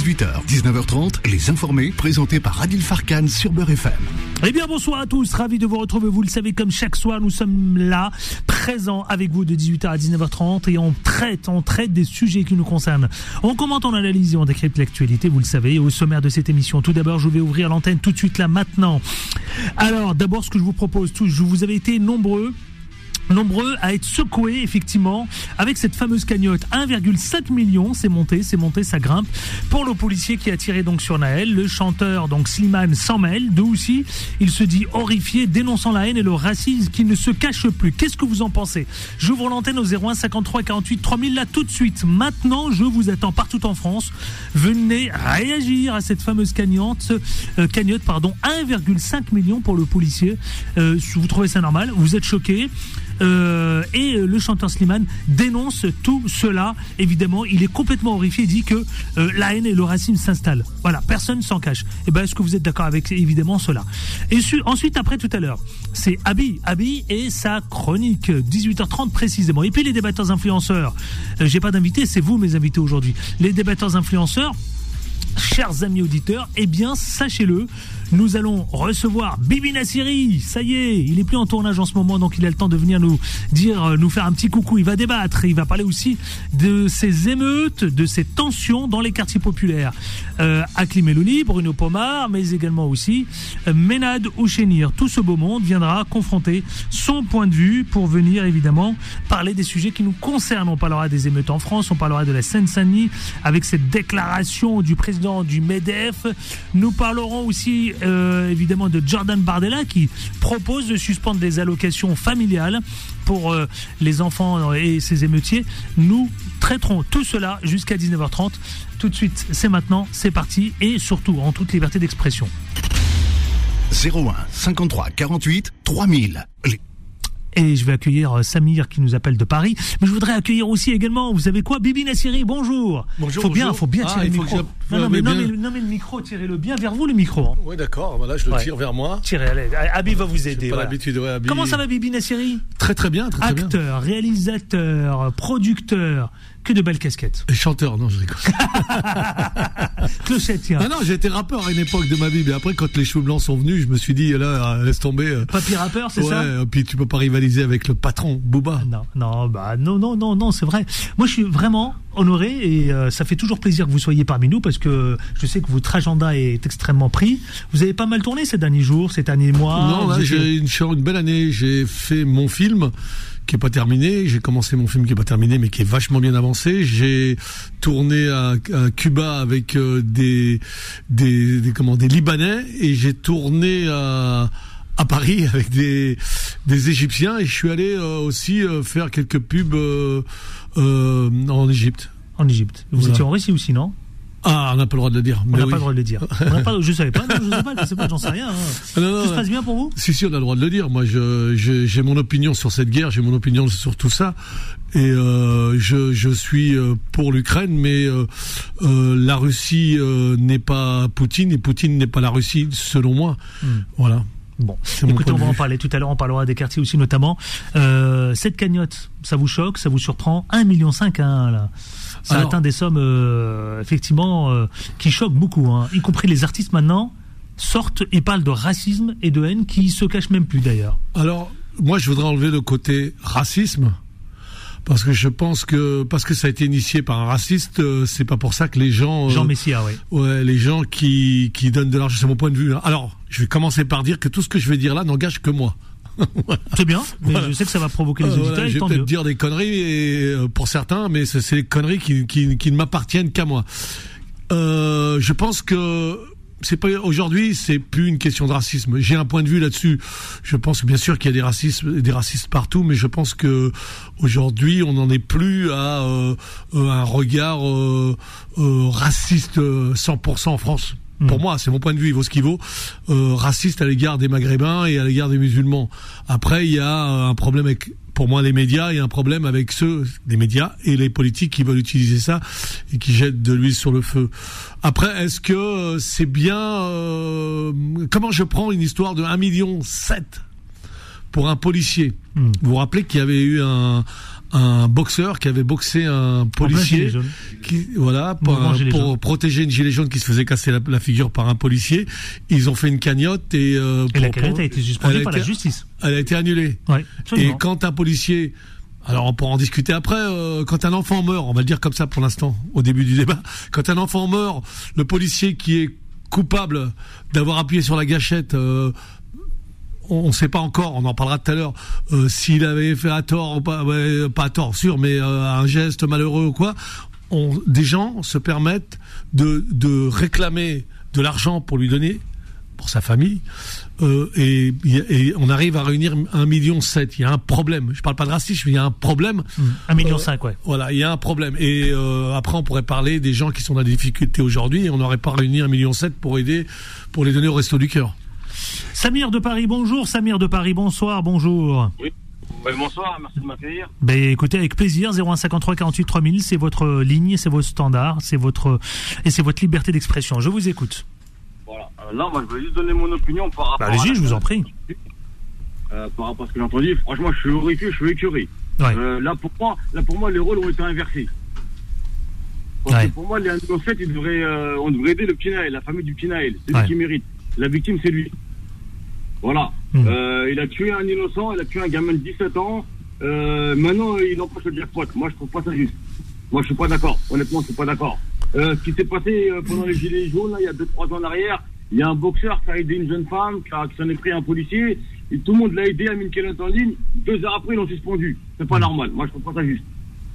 18h, 19h30, Les Informés, présentés par Adil Farkan sur Beurre FM. Eh bien, bonsoir à tous. Ravi de vous retrouver. Vous le savez, comme chaque soir, nous sommes là, présents avec vous de 18h à 19h30 et on traite, on traite des sujets qui nous concernent. On commente, on analyse et on décrypte l'actualité, vous le savez, au sommaire de cette émission. Tout d'abord, je vais ouvrir l'antenne tout de suite là, maintenant. Alors, d'abord, ce que je vous propose, tous, vous avais été nombreux nombreux à être secoués effectivement avec cette fameuse cagnotte. 1,7 million c'est monté c'est monté ça grimpe. Pour le policier qui a tiré donc sur Naël le chanteur donc Slimane s'en mêle. D'où aussi il se dit horrifié dénonçant la haine et le racisme qui ne se cache plus. Qu'est-ce que vous en pensez? J'ouvre l'antenne au 01 53 48 3000 là tout de suite. Maintenant je vous attends partout en France. Venez réagir à cette fameuse cagnotte euh, cagnotte pardon 1,5 million pour le policier. Euh, vous trouvez ça normal? Vous êtes choqué euh, et le chanteur Slimane dénonce tout cela. Évidemment, il est complètement horrifié. Il dit que euh, la haine et le racisme s'installent. Voilà, personne s'en cache. Et eh ben, est-ce que vous êtes d'accord avec évidemment cela? Et ensuite, après tout à l'heure, c'est Abi, Abi et sa chronique 18h30 précisément. Et puis les débatteurs influenceurs. Euh, j'ai pas d'invité, c'est vous mes invités aujourd'hui. Les débatteurs influenceurs chers amis auditeurs, eh bien, sachez-le, nous allons recevoir Bibi Nassiri. Ça y est, il est plus en tournage en ce moment, donc il a le temps de venir nous dire, euh, nous faire un petit coucou. Il va débattre, il va parler aussi de ces émeutes, de ces tensions dans les quartiers populaires. Euh, Akli Melouli, Bruno Pomar, mais également aussi euh, Ménade Ouchénir. Tout ce beau monde viendra confronter son point de vue pour venir évidemment parler des sujets qui nous concernent. On parlera des émeutes en France, on parlera de la Seine-Saint-Denis avec cette déclaration du président du MEDEF. Nous parlerons aussi euh, évidemment de Jordan Bardella qui propose de suspendre les allocations familiales pour euh, les enfants et ses émeutiers. Nous traiterons tout cela jusqu'à 19h30. Tout de suite, c'est maintenant, c'est parti et surtout en toute liberté d'expression. 01 53 48 3000. Et je vais accueillir euh, Samir qui nous appelle de Paris. Mais je voudrais accueillir aussi également, vous savez quoi, Bibi Nassiri, bonjour. Bonjour. Faut bien, faut bien Ah, tirer le micro. je- Non, non, mais, non, mais- non, mais le micro, tirez-le bien vers vous, le micro. hein. Oui, d'accord. Voilà, je le Ouais. tire vers moi. Tirez, allez. Abi va vous aider. Pas voilà. l'habitude, ouais, Abi. Comment ça va, Bibi Nassiri? Très très bien, très très bien. Acteur, réalisateur, producteur, que de belles casquettes. Et chanteur, non, je rigole. Clochette, tiens. ah non, j'ai été rappeur à une époque de ma vie, mais après, quand les cheveux blancs sont venus, je me suis dit, là, laisse tomber. euh, Papy rappeur, c'est ouais, ça et puis tu peux pas rivaliser avec le patron, Booba. Non, non, bah non, non, non, non, c'est vrai. Moi, je suis vraiment honoré et euh, ça fait toujours plaisir que vous soyez parmi nous parce que je sais que votre agenda est extrêmement pris. Vous avez pas mal tourné ces derniers jours, ces derniers mois. non, là, j'ai une, belle année. J'ai fait mon film qui est pas terminé. J'ai commencé mon film qui est pas terminé, mais qui est vachement bien avancé. J'ai tourné à, à Cuba avec euh, des, des, des comment des Libanais et j'ai tourné à à Paris avec des des Égyptiens et je suis allé euh, aussi euh, faire quelques pubs euh, euh, en Égypte. en Égypte. Vous Voilà. étiez en Russie aussi, non? Ah, on n'a pas le droit de le dire. On n'a oui. pas le droit de le dire. On pas, je savais pas, non, je sais pas, je sais pas, j'en sais rien. hein. Ah, non, non, Tout se passe bien pour vous? Si, si, on a le droit de le dire. Moi, je, je- j'ai mon opinion sur cette guerre, j'ai mon opinion sur tout ça. Et euh, je, je suis euh, pour l'Ukraine, mais euh, euh, la Russie n'est pas Poutine et Poutine n'est pas la Russie, selon moi. Hmm. Voilà. Bon, écoutez, on va en parler tout à l'heure, on parlera des quartiers aussi notamment. Euh, cette cagnotte, ça vous choque, ça vous surprend 1,5 million hein, là. Ça Alors- atteint des sommes euh, effectivement euh, qui choquent beaucoup, hein, y compris les artistes maintenant sortent et parlent de racisme et de haine qui se cachent même plus d'ailleurs. Alors, moi, je voudrais enlever le côté racisme. Parce que je pense que parce que ça a été initié par un raciste, euh, c'est pas pour ça que les gens euh, Jean Messia, oui. Ouais, les gens qui, qui donnent de l'argent, c'est mon point de vue. hein. Alors, je vais commencer par dire que tout ce que je vais dire là n'engage que moi. C'est bien, mais Voilà. je sais que ça va provoquer les Euh, auditeurs voilà, je vais peut-être dire des conneries et, euh, pour certains, mais c'est c'est des conneries qui, qui, qui ne m'appartiennent qu'à moi. Euh, je pense que c'est pas aujourd'hui, c'est plus une question de racisme. J'ai un point de vue là-dessus. Je pense bien sûr qu'il y a des racismes, des racistes partout, mais je pense que aujourd'hui, on n'en est plus à euh, euh, un regard euh, euh, raciste euh, 100% en France. Pour moi, c'est mon point de vue, il vaut ce qu'il vaut. Euh, raciste à l'égard des Maghrébins et à l'égard des musulmans. Après, il y a euh, un problème avec, pour moi, les médias. Il y a un problème avec ceux, les médias et les politiques qui veulent utiliser ça et qui jettent de l'huile sur le feu. Après, est-ce que euh, c'est bien euh, Comment je prends une histoire de 1 million 7 pour un policier? Hmm. Vous vous rappelez qu'il y avait eu un, un boxeur qui avait boxé un policier, qui, voilà, pour, pour protéger une gilet jaune qui se faisait casser la, figure par un policier. Ils ont fait une cagnotte et, euh, et la cagnotte a été suspendue par la justice. Elle a été annulée. Ouais, et quand un policier alors on pourra en discuter après. Euh, quand un enfant meurt, on va le dire comme ça pour l'instant, au début du débat. Quand un enfant meurt, le policier qui est coupable d'avoir appuyé sur la gâchette euh, on ne sait pas encore, on en parlera tout à l'heure, euh, s'il avait fait à tort ou pas, pas à tort sûr, mais euh, un geste malheureux ou quoi, on, des gens se permettent de, de réclamer de l'argent pour lui donner, pour sa famille, euh, et, et, on arrive à réunir un million sept. Il y a un problème. Je parle pas de racisme, mais il y a un problème. Mmh. Un million cinq, ouais. Voilà, il y a un problème. Et après, on pourrait parler des gens qui sont dans des difficultés aujourd'hui, et on n'aurait pas réuni un million sept pour aider, pour les donner au resto du cœur. Samir de Paris, bonjour. Samir de Paris, bonsoir, bonjour. Oui. bonsoir, merci de m'accueillir. Ben, écoutez, avec plaisir, 0153 48 3000, c'est votre ligne, c'est vos standards, c'est votre, et c'est votre liberté d'expression. Je vous écoute. Voilà. Euh, là, moi, je veux juste donner mon opinion par rapport bah, Allez-y, je vous en prie. Euh, par rapport à ce que j'ai entendu, franchement, je suis horrifié, je suis écuré. Euh, là, pour moi, là, pour moi, les rôles ont été inversés. Parce que pour moi, les fait, ils devraient, on devrait aider le petit Naël, la famille du petit Naël. C'est lui qui mérite. La victime, c'est lui. Voilà. Hmm. Euh, il a tué un innocent, il a tué un gamin de 17 ans. Euh, maintenant, il empêche le jackpot. Moi, je trouve pas ça juste. Moi, je suis pas d'accord. Honnêtement, je suis pas d'accord. Euh, ce qui s'est passé euh, pendant les Gilets jaunes, là, il y a 2-3 ans en arrière, il y a un boxeur qui a aidé une jeune femme, qui, s'en est pris un policier, et tout le monde l'a aidé à une en ligne. Deux heures après, ils l'ont suspendu. C'est pas hmm. normal. Moi, je trouve pas ça juste.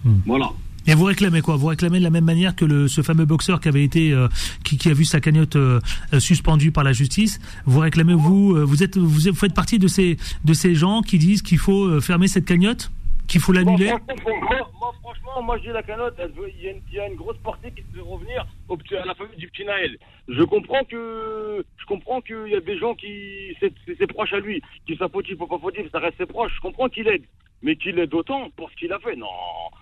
Hmm. Voilà. Et vous réclamez quoi? Vous réclamez de la même manière que le, ce fameux boxeur qui avait été, euh, qui, qui, a vu sa cagnotte euh, euh, suspendue par la justice. Vous réclamez vous, vous êtes, vous, faites partie de ces, de ces gens qui disent qu'il faut fermer cette cagnotte, qu'il faut l'annuler? Moi, franchement, moi j'ai la cagnotte. Il y, a une grosse partie qui veut revenir au, à la famille du petit Naël. Je comprends que, je comprends qu'il y a des gens qui, c'est proche à lui, qui ou pas ça reste ses proches. Je comprends qu'il aide mais qu'il est d'autant pour ce qu'il a fait. Non,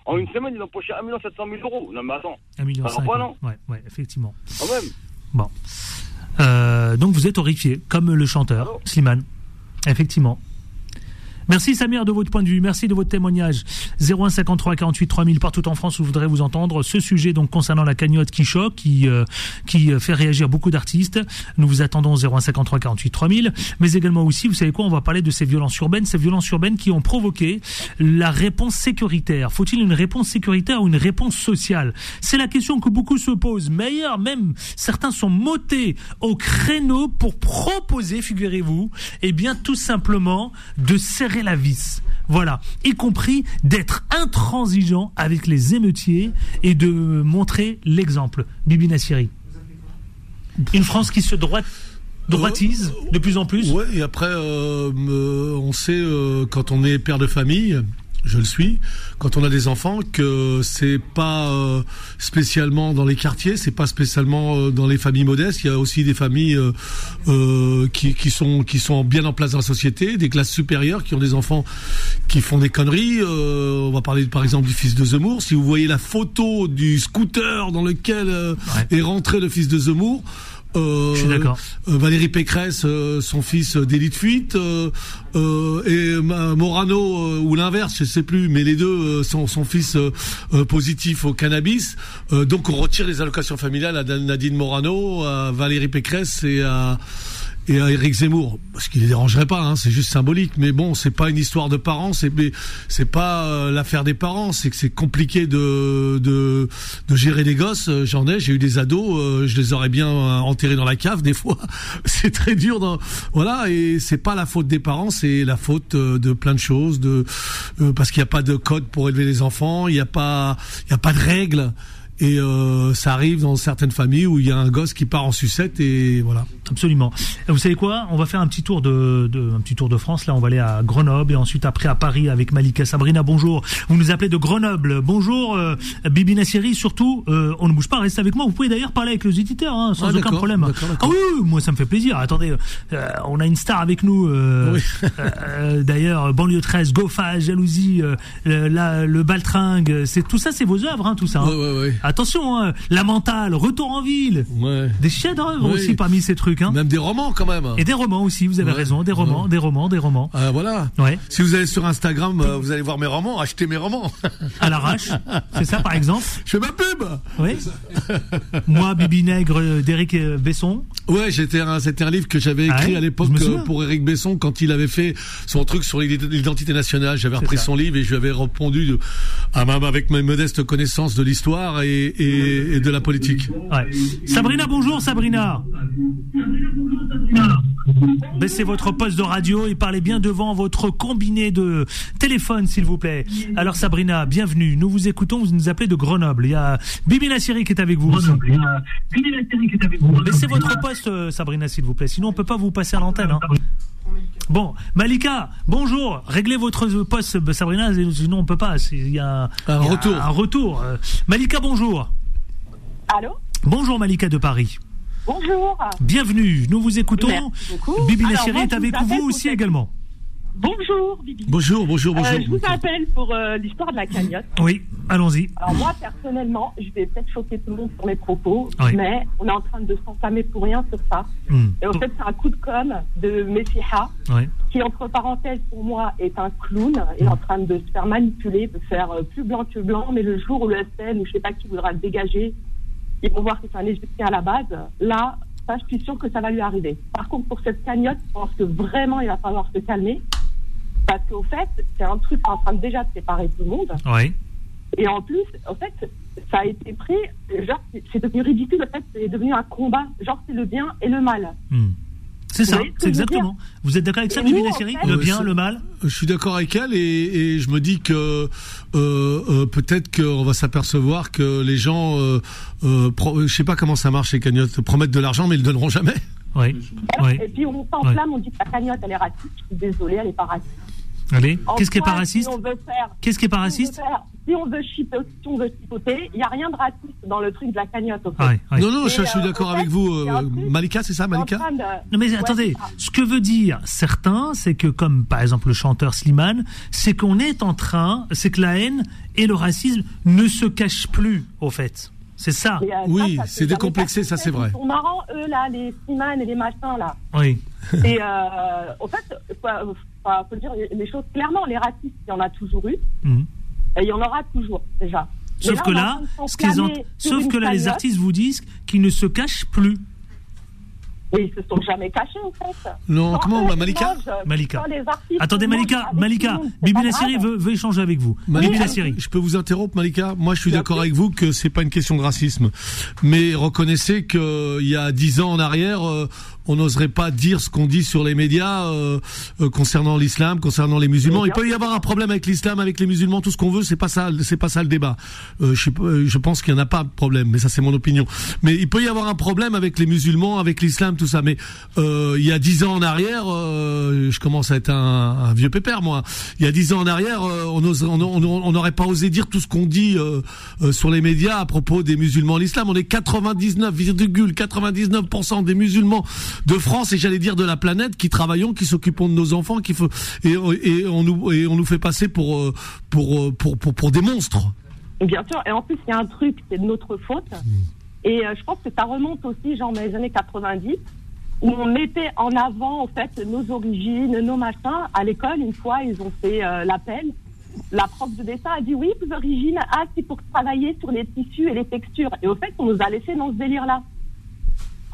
en une semaine, il a empoché 1 700 000 euros. Non, mais attends. 1 million pas, non ouais, ouais, effectivement. Quand même. Bon. Euh, donc vous êtes horrifié, comme le chanteur, Slimane. Effectivement. Merci Samir de votre point de vue, merci de votre témoignage. 0153 48 3000 partout en France, où je voudrais vous entendre ce sujet donc concernant la cagnotte qui choque, qui euh, qui euh, fait réagir beaucoup d'artistes. Nous vous attendons 0153 48 3000, mais également aussi, vous savez quoi, on va parler de ces violences urbaines, ces violences urbaines qui ont provoqué la réponse sécuritaire. Faut-il une réponse sécuritaire ou une réponse sociale? C'est la question que beaucoup se posent. Meilleur, même certains sont motés au créneau pour proposer, figurez-vous, eh bien tout simplement de la vis. Voilà, y compris d'être intransigeant avec les émeutiers et de montrer l'exemple. Bibi Nassiri. Une France qui se droite droitise de plus en plus? Ouais, et après, euh, on sait euh, quand on est père de famille, je le suis, quand on a des enfants, que c'est pas euh, spécialement dans les quartiers, c'est pas spécialement euh, dans les familles modestes. Il y a aussi des familles euh, qui, qui, sont qui sont bien en place dans la société, des classes supérieures qui ont des enfants qui font des conneries. on va parler par exemple du fils de Zemmour. Si vous voyez la photo du scooter dans lequel est rentré le fils de Zemmour. Euh, Je suis d'accord. Euh, Valérie Pécresse, euh, son fils délit de fuite, et Morano ou l'inverse, je sais plus, mais les deux sont son fils positif au cannabis. donc on retire les allocations familiales à Nadine Morano, à Valérie Pécresse et à et à Eric Zemmour, parce qu'il les dérangerait pas, hein, c'est juste symbolique. Mais bon, c'est pas une histoire de parents, c'est c'est pas euh, l'affaire des parents, c'est que c'est compliqué de, de, de gérer des gosses. Euh, j'en ai, j'ai eu des ados, euh, je les aurais bien enterrés dans la cave des fois. c'est très dur, dans, voilà. Et c'est pas la faute des parents, c'est la faute de plein de choses, de parce qu'il n'y a pas de code pour élever les enfants, il n'y a pas, il y a pas de règles. Et euh, ça arrive dans certaines familles où il y a un gosse qui part en sucette et voilà. Absolument. vous savez quoi? On va faire un petit tour de, de, un petit tour de France. Là, on va aller à Grenoble et ensuite après à Paris avec Malika Sabrina. Bonjour. Vous nous appelez de Grenoble. Bonjour, euh, Bibi Nassiri. Surtout, euh, on ne bouge pas. Restez avec moi. Vous pouvez d'ailleurs parler avec les éditeurs hein, sans ah, aucun problème. Ah oui, moi ça me fait plaisir. Attendez, euh, on a une star avec nous. Euh, euh, d'ailleurs, banlieue 13, Gofa, Jalousie, le, la, le Baltringue. C'est tout ça, c'est vos œuvres, hein, tout ça. Hein. Oui, oui, oui. Attention, hein, La Mentale, Retour en ville. Ouais. Des chefs-d'œuvre aussi parmi ces trucs. Hein. Même des romans quand même. Et des romans aussi, vous avez raison. Des romans, des romans, des romans. Euh, voilà. Ouais. Si vous allez sur Instagram, euh, vous allez voir mes romans, achetez mes romans. À l'arrache. C'est ça, par exemple. Je fais ma pub. Oui. Moi, Bibi Nègre d'Éric euh, Besson. Ouais, j'étais un, c'était un livre que j'avais écrit Ah à l'époque euh, pour Éric Besson quand il avait fait son truc sur l'identité nationale. J'avais repris ça. son livre et je lui avais répondu à ma- avec mes modestes connaissances de l'histoire et, et, et de la politique. Ouais. Sabrina, bonjour Sabrina. Baissez votre poste de radio et parlez bien devant votre combiné de téléphone, s'il vous plaît. Alors Sabrina, bienvenue. Nous vous écoutons, vous nous appelez de Grenoble. Il y a Bibi Nassiri qui est avec vous. aussi. Baissez votre poste, euh, Sabrina, s'il vous plaît. Sinon, on peut pas vous passer à l'antenne. hein. Bon, Malika, bonjour. Réglez votre poste, Sabrina, sinon on peut pas. Il y a Un il y a retour. Un retour. Euh, Malika, bonjour. Allô Bonjour Malika de Paris. Bonjour. Bienvenue, nous vous écoutons. Merci beaucoup. Bibi moi, est avec vous aussi également. Bonjour, Bibi. Bonjour, bonjour, bonjour. Euh, je vous appelle pour euh, l'histoire de la cagnotte. Oui, allons-y. Alors moi, personnellement, je vais peut-être choquer tout le monde sur mes propos, Oui. mais on est en train de s'entamer pour rien sur ça. Hmm. Et en fait, c'est un coup de com' de Messiha, Oui. qui, entre parenthèses, pour moi, est un clown. Il est en train de se faire manipuler, de faire euh, plus blanc que blanc, mais le jour où le SN ou je sais pas qui voudra le dégager, ils vont voir que c'est un Égyptien à la base. Là, ça, je suis sûre que ça va lui arriver. Par contre, pour cette cagnotte, je pense que vraiment, il va falloir se calmer. Parce qu'au fait, c'est un truc en train de déjà de séparer tout le monde. Oui. Et en plus, en fait, ça a été pris, genre, c'est- devenu ridicule, en fait, c'est devenu un combat. Genre, c'est le bien et le mal. Hmm. C'est ça, ce c'est exactement. Vous êtes d'accord avec ça, Et Bibi fait- Le bien, le mal Je suis d'accord avec elle et, et je me dis que euh, euh, peut-être qu'on va s'apercevoir que les gens, euh, euh, pro- je sais pas comment ça marche les cagnottes, promettent de l'argent mais ils le donneront jamais. Oui. Voilà. Oui. Et puis, on s'enflamme, on dit que la cagnotte, elle est raciste. Je suis désolée, elle est pas raciste. Allez, qu'est-ce qui est pas raciste si on veut faire- Qu'est-ce qui est pas raciste Si on veut chipoter, si on veut chipoter, il n'y a rien de raciste dans le truc de la cagnotte, fait. Non non, je, suis euh, d'accord avec vous, euh, truc- Malika, c'est ça, Malika de- Non mais Ouais, attendez, ce que veut dire certains, c'est que comme par exemple le chanteur Slimane, c'est qu'on est en train, c'est que la haine et le racisme ne se cachent plus au fait. C'est ça. Euh, Oui, c'est décomplexé, ça, c'est vrai. Ils sont marrants, eux, là, les Siman et les machins, là. Oui. Et euh, en fait, faut, faut, faut dire les choses clairement. Les racistes, il y en a toujours eu. Mhm. Et il y en aura toujours, déjà. Sauf que là, ce qu'ils ont, sauf que là, les artistes vous disent qu'ils ne se cachent plus. Mais ils se sont jamais cachés, en fait. Non, Quand comment, eux, bah, Malika mangent, Malika. Attendez, Malika, Malika, c'est Bibi grave. veut, veut échanger avec vous. Malika, Bibi Nassiri. je peux vous interrompre, Malika? Moi, je suis d'accord avec vous que c'est pas une question de racisme, mais reconnaissez que il y a dix ans en arrière, euh, on n'oserait pas dire ce qu'on dit sur les médias euh, euh, concernant l'islam, concernant les musulmans. Il peut y avoir un problème avec l'islam, avec les musulmans, tout ce qu'on veut. C'est pas ça, c'est pas ça le débat. Euh, je, pense qu'il y en a pas de problème, mais ça c'est mon opinion. Mais il peut y avoir un problème avec les musulmans, avec l'islam, tout ça. Mais il y a dix ans en arrière, je commence à être un, vieux pépère, moi. Il y a dix ans en arrière, on n'aurait pas osé dire tout ce qu'on dit sur les médias à propos des musulmans, l'islam. On est 99,99% des musulmans de France et j'allais dire de la planète qui travaillons, qui s'occupons de nos enfants, qui faut, et, et on nous et on nous fait passer pour euh, pour euh, pour pour, pour des monstres. Bien sûr, et en plus, il y a un truc, c'est de notre faute. Et euh, je pense que ça remonte aussi, genre, dans les années 90, où on mettait en avant, en fait, nos origines, nos machins. À l'école, une fois, ils ont fait euh, l'appel. La prof de dessin a dit, oui, vos origines, ah, c'est pour travailler sur les tissus et les textures. Et au fait, on nous a laissé dans ce délire-là.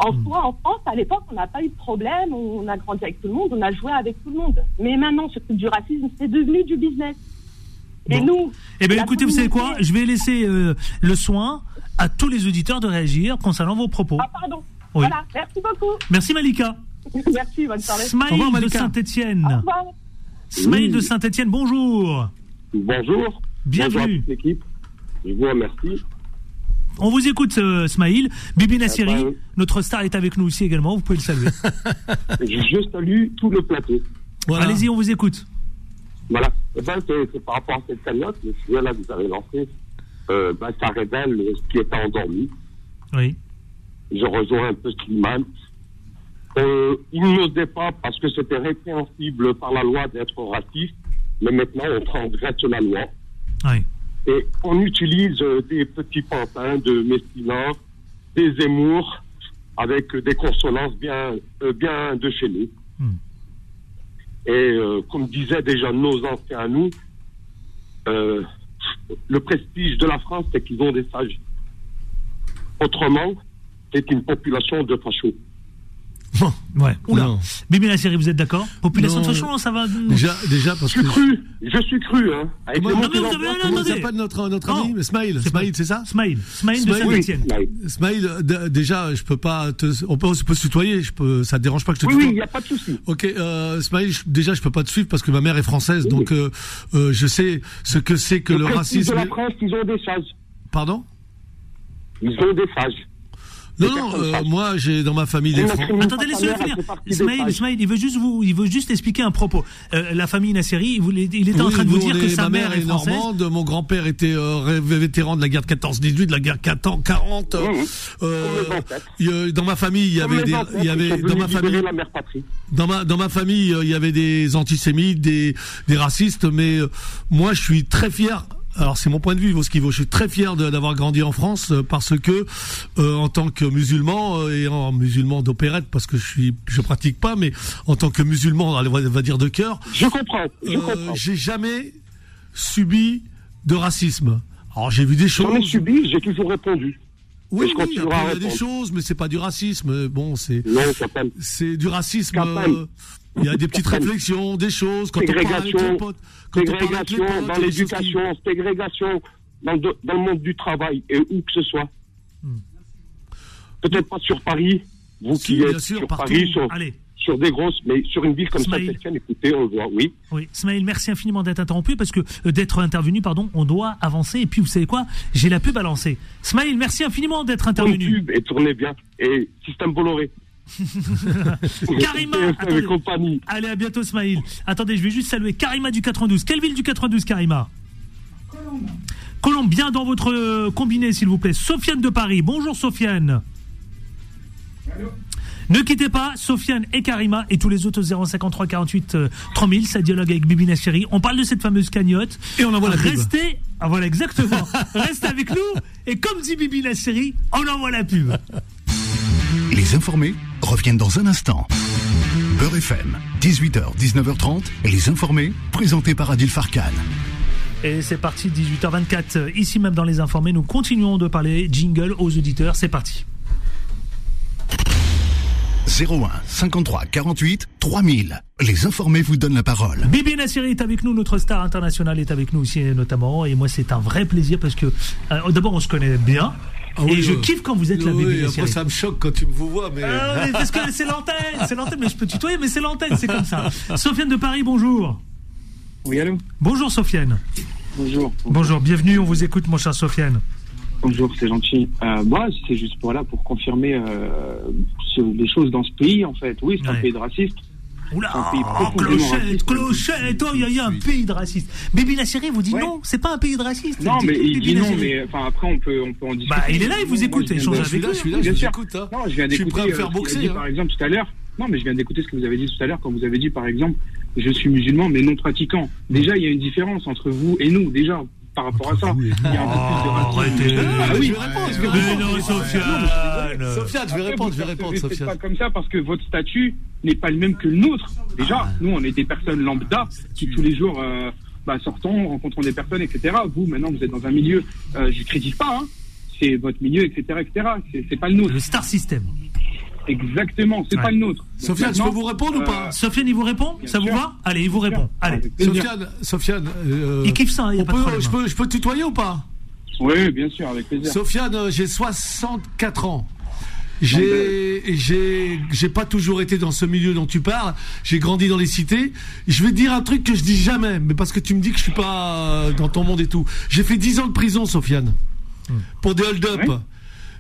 En soi, en France, à l'époque, on n'a pas eu de problème, on a grandi avec tout le monde, on a joué avec tout le monde. Mais maintenant, ce truc du racisme, c'est devenu du business. Et Bon. nous, Eh bien, écoutez, vous savez quoi Je vais laisser euh, le soin à tous les auditeurs de réagir concernant vos propos. Ah, pardon. Oui. Voilà, merci beaucoup. Merci Malika. merci, bonne soirée. Au Smaïl revoir, de Saint-Etienne. Oui. de Saint-Etienne, bonjour. Bonjour. Bienvenue. Bonjour à toute l'équipe. Je vous remercie. On vous écoute, euh, Smaïl. Bibi Nassiri, Ah bah notre star est avec nous aussi également. Vous pouvez le saluer. Je salue tout le plateau. Voilà. Allez-y, on vous écoute. Voilà. Eh ben, c'est par rapport à cette cagnotte, le sujet là que vous avez lancé, euh, ben, ça révèle ce qui était endormi. Oui. Je rejoins un peu Slimane. Euh, il n'osait pas parce que c'était répréhensible par la loi d'être raciste, mais maintenant on transgresse la loi. Oui. Et on utilise des petits pantins de Messina, des émours, avec des consonances bien, bien de chez nous. Hmm. Et comme disaient déjà nos anciens à nous, le prestige de la France, c'est qu'ils ont des sages. Autrement, c'est une population de fachos. Bon, ouais. Oula. Bibi la série, vous êtes d'accord? Population de fachos, ça va. Déjà, déjà parce je suis cru. Je suis cru, hein. Avec comment, non, vous avez, comment s'appelle notre, notre ami Smile. Smile, c'est ça? Smile. Smile de Saint-Etienne. Smile, déjà, je peux pas te, on peut, se tutoyer, je peux, ça te dérange pas que je te tutoie Oui, il n'y a pas de souci. Ok, euh, Smile, déjà, je peux pas te suivre parce que ma mère est française, donc, euh, euh, je sais ce que c'est que le, le racisme. de la France, ils ont des sages. Pardon? Ils ont des sages. Non, non, euh, moi j'ai dans ma famille des Français. Attendez, laissez-le finir. Ismaïl, il veut juste vous, il veut juste expliquer un propos. Euh, la famille Nasseri, il, voulait, il était en train de vous dire que sa mère est française. normande, mon grand-père était euh, vétéran de la guerre de 14-18, de la guerre 40. Euh, dans ma famille, il y avait des, il y avait dans ma famille, dans ma dans ma famille, il y avait des antisémites, des des racistes, mais moi je suis très fier alors c'est mon point de vue, Vosquivo. Je suis très fier d'avoir grandi en France euh, parce que, euh, en tant que musulman euh, et en musulman d'opérette, parce que je suis, je pratique pas, mais en tant que musulman, on va dire de cœur. Je comprends. Je comprends. J'ai jamais subi de racisme. Alors j'ai vu des choses. J'en ai subi, j'ai toujours répondu. Oui, oui, il y a des choses, mais c'est pas du racisme. Bon, c'est. C'est du racisme. Il y a des petites réflexions, des choses, quand on parle avec les potes. Quand ségrégation dans l'éducation, ségrégation dans, dans, le monde du travail et où que ce soit. Hmm. Peut-être pas sur Paris, vous qui êtes sur Paris, sur, sur, des grosses, mais sur une ville comme ça, écoutez, on le voit, oui. Oui, Smaïl, merci infiniment d'être interrompu parce que euh, d'être intervenu, pardon, on doit avancer. Et puis, vous savez quoi? J'ai la pub à lancer. Smaïl, merci infiniment d'être intervenu. Une pub et tournez bien. Et système Bolloré. Karima, attendez. Allez, à bientôt, Smaïl. Attendez, je vais juste saluer Karima du 92. Quelle ville du 92, Karima Colombe. Colombe, bien dans votre combiné, s'il vous plaît. Sofiane de Paris. Bonjour, Sofiane. Ne quittez pas, Sofiane et Karima et tous les autres 053 48 3000, ça dialogue avec Bibi Nacheri. On parle de cette fameuse cagnotte. Et on envoie la pub. Restez, ah voilà, exactement. Restez avec nous. Et comme dit Bibi Nacheri, on envoie la pub. Les informés reviennent dans un instant. Beurre FM, 18h, 19h30, Les informés, présentés par Adil Farkan. Et c'est parti, 18h24. Ici même dans Les informés, nous continuons de parler jingle aux auditeurs. C'est parti. 01 53 48 3000. Les informés vous donnent la parole. Bibi Nassiri est avec nous, notre star international est avec nous aussi notamment. Et moi, c'est un vrai plaisir parce que euh, d'abord, on se connaît bien. Ah et je kiffe quand vous êtes là, oui, Après, ça me choque quand tu me vois, mais. Ah, parce que c'est l'antenne, c'est l'antenne, mais je peux tutoyer, mais c'est l'antenne, c'est comme ça. Sofiane de Paris, bonjour. Oui, allô Bonjour, Sofiane. Bonjour. Bonjour, bienvenue, on vous écoute, mon cher Sofiane. Bonjour, c'est gentil. Euh, moi, c'est juste pour là, pour confirmer euh, les choses dans ce pays, en fait. Oui, c'est un pays de racistes. Oula, oh, clochette, clochette, oh, il y, a un pays de racistes. Bibi Nasseri vous dit non, c'est pas un pays de racistes. Non, mais il dit non, mais enfin, après, on peut, on peut en discuter. Bah, il est là, il vous écoute, échange avec lui. Je suis là, je vous écoute. Hein. Non, je viens d'écouter. me faire euh, boxer. Par exemple, tout à l'heure. Non, mais je viens d'écouter ce que vous avez dit tout à l'heure quand vous avez dit, par exemple, je suis musulman, mais non pratiquant. Déjà, il y a une différence entre vous et nous, déjà par rapport à ça. Il y a un peu plus de oh, Ah oui, je vais répondre. Mais non, Sofiane. Sofiane, je vais répondre, je vais répondre, Sofiane. Pas comme ça parce que votre statut n'est pas le même que le nôtre. Déjà, ah. nous, on est des personnes lambda qui tous les jours euh, bah, sortons, rencontrons des personnes, etc. Vous, maintenant, vous êtes dans un milieu, euh, je critique pas, hein, c'est votre milieu, etc., etc. C'est pas le nôtre. Le star system. Exactement, c'est pas le nôtre. Sofiane, je peux vous répondre ou pas euh, Sofiane, il vous répond Ça vous va Allez, il vous répond. Allez. Sofiane, Sofiane. Euh, il kiffe ça, il y a pas peut, je, peux, je peux tutoyer ou pas? Oui, bien sûr, avec plaisir. Sofiane, euh, j'ai 64 ans. J'ai, j'ai, j'ai pas toujours été dans ce milieu dont tu parles. J'ai grandi dans les cités. Je vais te dire un truc que je dis jamais, mais parce que tu me dis que je suis pas dans ton monde et tout. J'ai fait 10 ans de prison, Sofiane, hmm. pour des hold-up.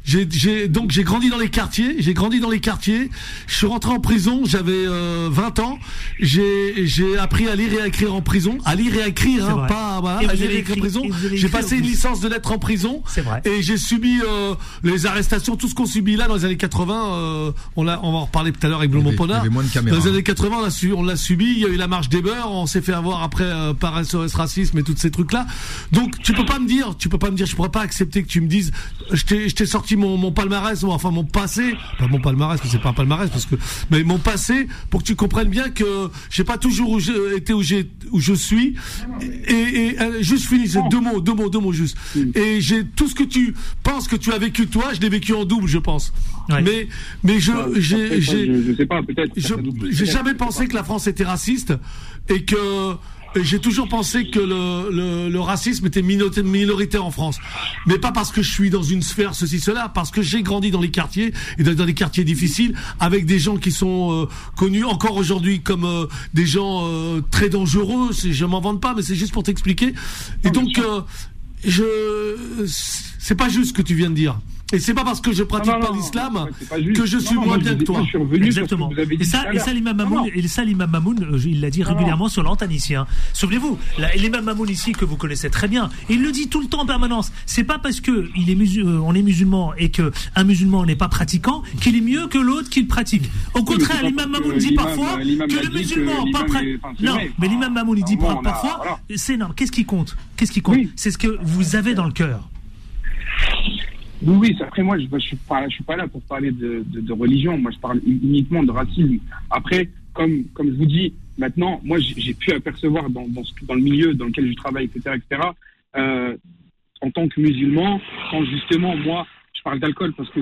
J'ai donc j'ai grandi dans les quartiers, j'ai grandi dans les quartiers. Je suis rentré en prison, j'avais 20 euh, ans. J'ai j'ai appris à lire et à écrire en prison, à lire et à écrire, hein, pas voilà, à lire et écrire en prison. J'ai passé une licence de lettres en prison. Vrai. Et j'ai subi euh, les arrestations, tout ce qu'on subit là dans les années 80. Euh, on l'a, on va en reparler tout à l'heure avec Blomont Ponard. Dans les années 80, on l'a su, on l'a subi. Il y a eu la marche des beurs, on s'est fait avoir après euh, par SOS racisme et tous ces trucs là. Donc tu peux pas me dire, tu peux pas me dire, je pourrais pas accepter que tu me dises, je t'ai, je t'ai sorti mon, mon palmarès, enfin mon passé, pas mon palmarès, que c'est pas un palmarès parce que, mais mon passé, pour que tu comprennes bien que j'ai pas toujours été où j'ai, où je suis. Et, et, euh, juste fini, deux mots, deux mots, deux mots juste. Et j'ai tout ce que tu penses que tu as vécu toi, je l'ai vécu en double, je pense. Mais, mais je, j'ai, j'ai, je sais pas, peut-être. J'ai jamais pensé que la France était raciste et que j'ai toujours pensé que le, le, le, racisme était minoritaire en France. Mais pas parce que je suis dans une sphère ceci, cela, parce que j'ai grandi dans les quartiers, et dans, des quartiers difficiles, avec des gens qui sont euh, connus encore aujourd'hui comme euh, des gens euh, très dangereux. Je m'en vante pas, mais c'est juste pour t'expliquer. Et donc, je, c'est pas juste ce que tu viens de dire. Et c'est pas parce que je pratique pas l'islam que je suis moins bien que toi. Exactement. Et ça, et ça, l'imam Mamoun, et ça, l'imam Mamoun, euh, il l'a dit régulièrement sur l'antenne ici. Hein. Souvenez-vous, l'imam Mamoun ici que vous connaissez très bien, il le dit tout le temps en permanence. C'est pas parce que il est euh, on est musulman et que un musulman n'est pas pratiquant qu'il est mieux que l'autre qui le pratique. Au contraire, l'imam Mamoun dit parfois que le musulman pas pratiquant. Non, mais l'imam Mamoun il dit parfois, c'est non. Qu'est-ce qui compte Qu'est-ce qui compte? C'est ce que vous avez dans le cœur. Oui, oui, après moi, je ne suis, pas, je suis pas là pour parler de, de, de, religion, moi je parle uniquement de racisme. Après, comme, comme je vous dis, maintenant, moi j'ai pu apercevoir dans, dans, dans, le milieu dans lequel je travaille, etc., etc., euh, en tant que musulman, quand justement, moi, je parle d'alcool parce que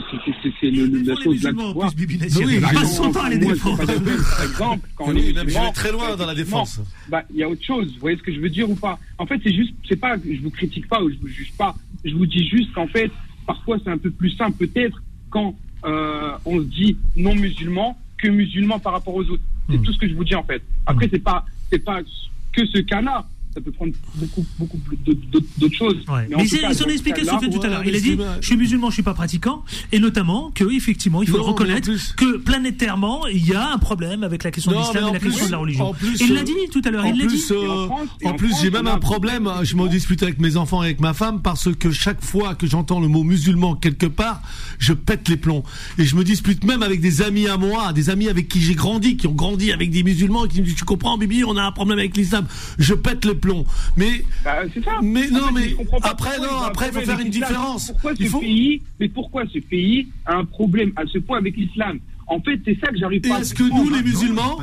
c'est la chose la Oui, pas son temps à les défendre. Par exemple, quand on est très loin dans la défense. Bah, il y a autre chose. Vous voyez ce que je veux dire ou pas? En fait, c'est juste, c'est pas, je vous critique pas ou je vous juge pas. Je vous dis juste qu'en fait, parfois c'est un peu plus simple peut-être quand euh, on se dit non musulman que musulman par rapport aux autres. C'est hmm. tout ce que je vous dis en fait. Après, hmm. c'est pas c'est pas que ce cas-là ça peut prendre beaucoup, beaucoup d'autres choses. Mais, il s'en a expliqué tout à l'heure. Il a dit je suis musulman, je suis pas pratiquant, et notamment que effectivement, il faut reconnaître que planétairement, il y a un problème avec la question de l'islam et la question de la religion. il l'a dit tout à l'heure. Il l'a dit. Euh, en plus, j'ai même un problème. Je m'en dispute avec mes enfants et avec ma femme parce que chaque fois que j'entends le mot musulman quelque part, je pète les plombs. Et je me dispute même avec des amis à moi, des amis avec qui j'ai grandi, qui ont grandi avec des musulmans, et qui me disent tu comprends, Bibi, on a un problème avec l'islam. Je pète les plombs. Mais, bah, c'est ça. Mais non, mais après, non, après, il faut faire une différence. Pourquoi ce pays, mais pourquoi ce pays a un problème à ce point avec l'islam? En fait, c'est ça que j'arrive pas à Est-ce que nous, les musulmans,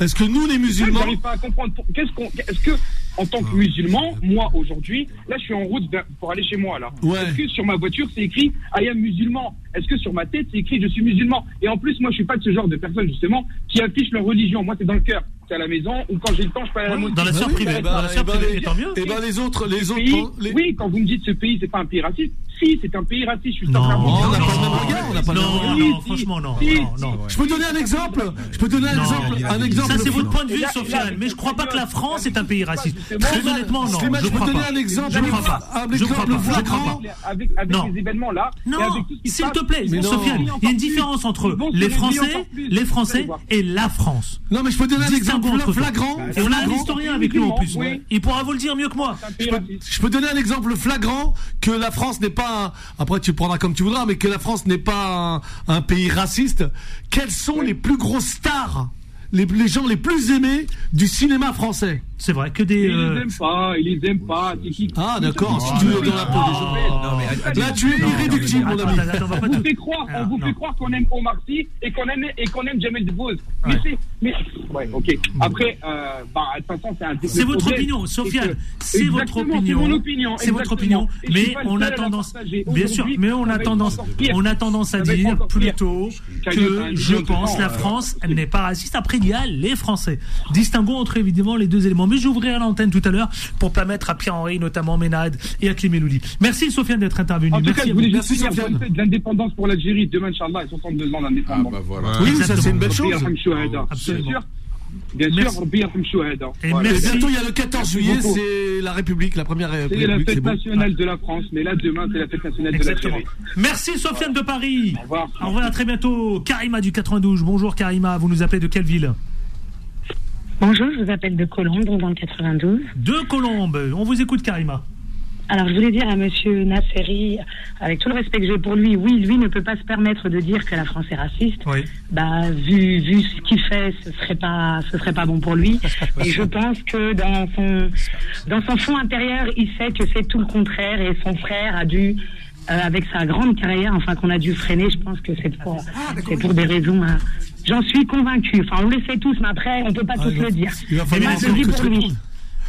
est-ce que nous, les musulmans, j'arrive pas à comprendre. Qu'est-ce qu'on, est-ce que, en tant que musulman, moi aujourd'hui, là, je suis en route pour aller chez moi là. Est-ce que sur ma voiture c'est écrit I am musulman? Est-ce que sur ma tête c'est écrit je suis musulman? Et en plus, moi, je suis pas de ce genre de personne justement qui affiche leur religion. Moi, c'est dans le cœur à la maison ou quand j'ai le temps, je peux aller à la mosquée. Dans la sphère privée. Dans la sphère privée, tant mieux. Et ben les autres, les autres. Oui, quand vous me dites ce pays, c'est pas un pays raciste. Si, c'est un pays raciste. Je suis non, on n'a pas le même regard. On n'a pas le même regard. Non, franchement, non. non, Je peux donner un exemple. Je peux donner un exemple. Un exemple. Ça, c'est votre point de vue, Sofiane. Mais je crois pas que la France est un pays raciste. Très honnêtement, non. Je peux donner un exemple. Je ne crois pas. Je crois pas. Je crois pas. Avec les événements là. Non, s'il te plaît, Sofiane, il y a une différence entre les Français, les Français et la France. Non, mais je peux donner un exemple flagrant. Et on a un historien avec nous en plus. Il pourra vous le dire mieux que moi. Je peux donner un exemple flagrant que la France n'est pas. Après, tu prendras comme tu voudras, mais que la France n'est pas un, pays raciste. Quelles sont les plus grosses stars les, les, gens les plus aimés du cinéma français? C'est vrai que des. Ils les aiment pas, ils les aiment pas. Ah d'accord, si tu es dans la peau des gens. Là tu es irréductible mon ami. On vous fait croire, on vous fait croire qu'on aime Omar Sy et qu'on aime et qu'on aime Jamel Debbouze. Mais c'est, mais ouais, ok. Après, euh, bah de toute façon c'est un. C'est votre opinion, Sofiane. C'est votre opinion. C'est mon opinion. C'est votre opinion. Mais on a tendance, bien sûr, mais on a tendance, on a tendance à dire plutôt que je pense la France n'est pas raciste. Après il y a les Français. Distinguons entre évidemment les deux éléments. Mais j'ouvrirai l'antenne tout à l'heure pour permettre à Pierre-Henri, notamment Ménade et à Clémelouli. Merci Sofiane d'être intervenu. En tout Merci cas, je voulais juste dire de l'indépendance pour l'Algérie demain, Inch'Allah, et 62 ans d'indépendance. Ah bah voilà. Oui, ça c'est une belle chose. Absolument. Bien sûr, bien Et merci. bientôt, il y a le 14 juillet, c'est la République, la première République. C'est la fête nationale de la France, mais là, demain, c'est la fête nationale de la Merci, Sofiane de Paris. Au revoir. Au revoir, à très bientôt. Karima du 92. Bonjour, Karima. Vous nous appelez de quelle ville? Bonjour, je vous appelle de Colombe, dans le 92. De Colombe. On vous écoute, Karima. Alors, je voulais dire à Monsieur Nasseri, avec tout le respect que j'ai pour lui, oui, lui ne peut pas se permettre de dire que la France est raciste. Oui. Bah, vu, vu ce qu'il fait, ce serait pas, ce serait pas bon pour lui. Et je pense que dans son, dans son fond intérieur, il sait que c'est tout le contraire et son frère a dû euh, avec sa grande carrière, enfin qu'on a dû freiner, je pense que c'est pour, ah, c'est pour des raisons. Hein. J'en suis convaincu. Enfin, on le sait tous, mais après, on peut pas ah, tous le dire. Mais moi, je dis pour lui.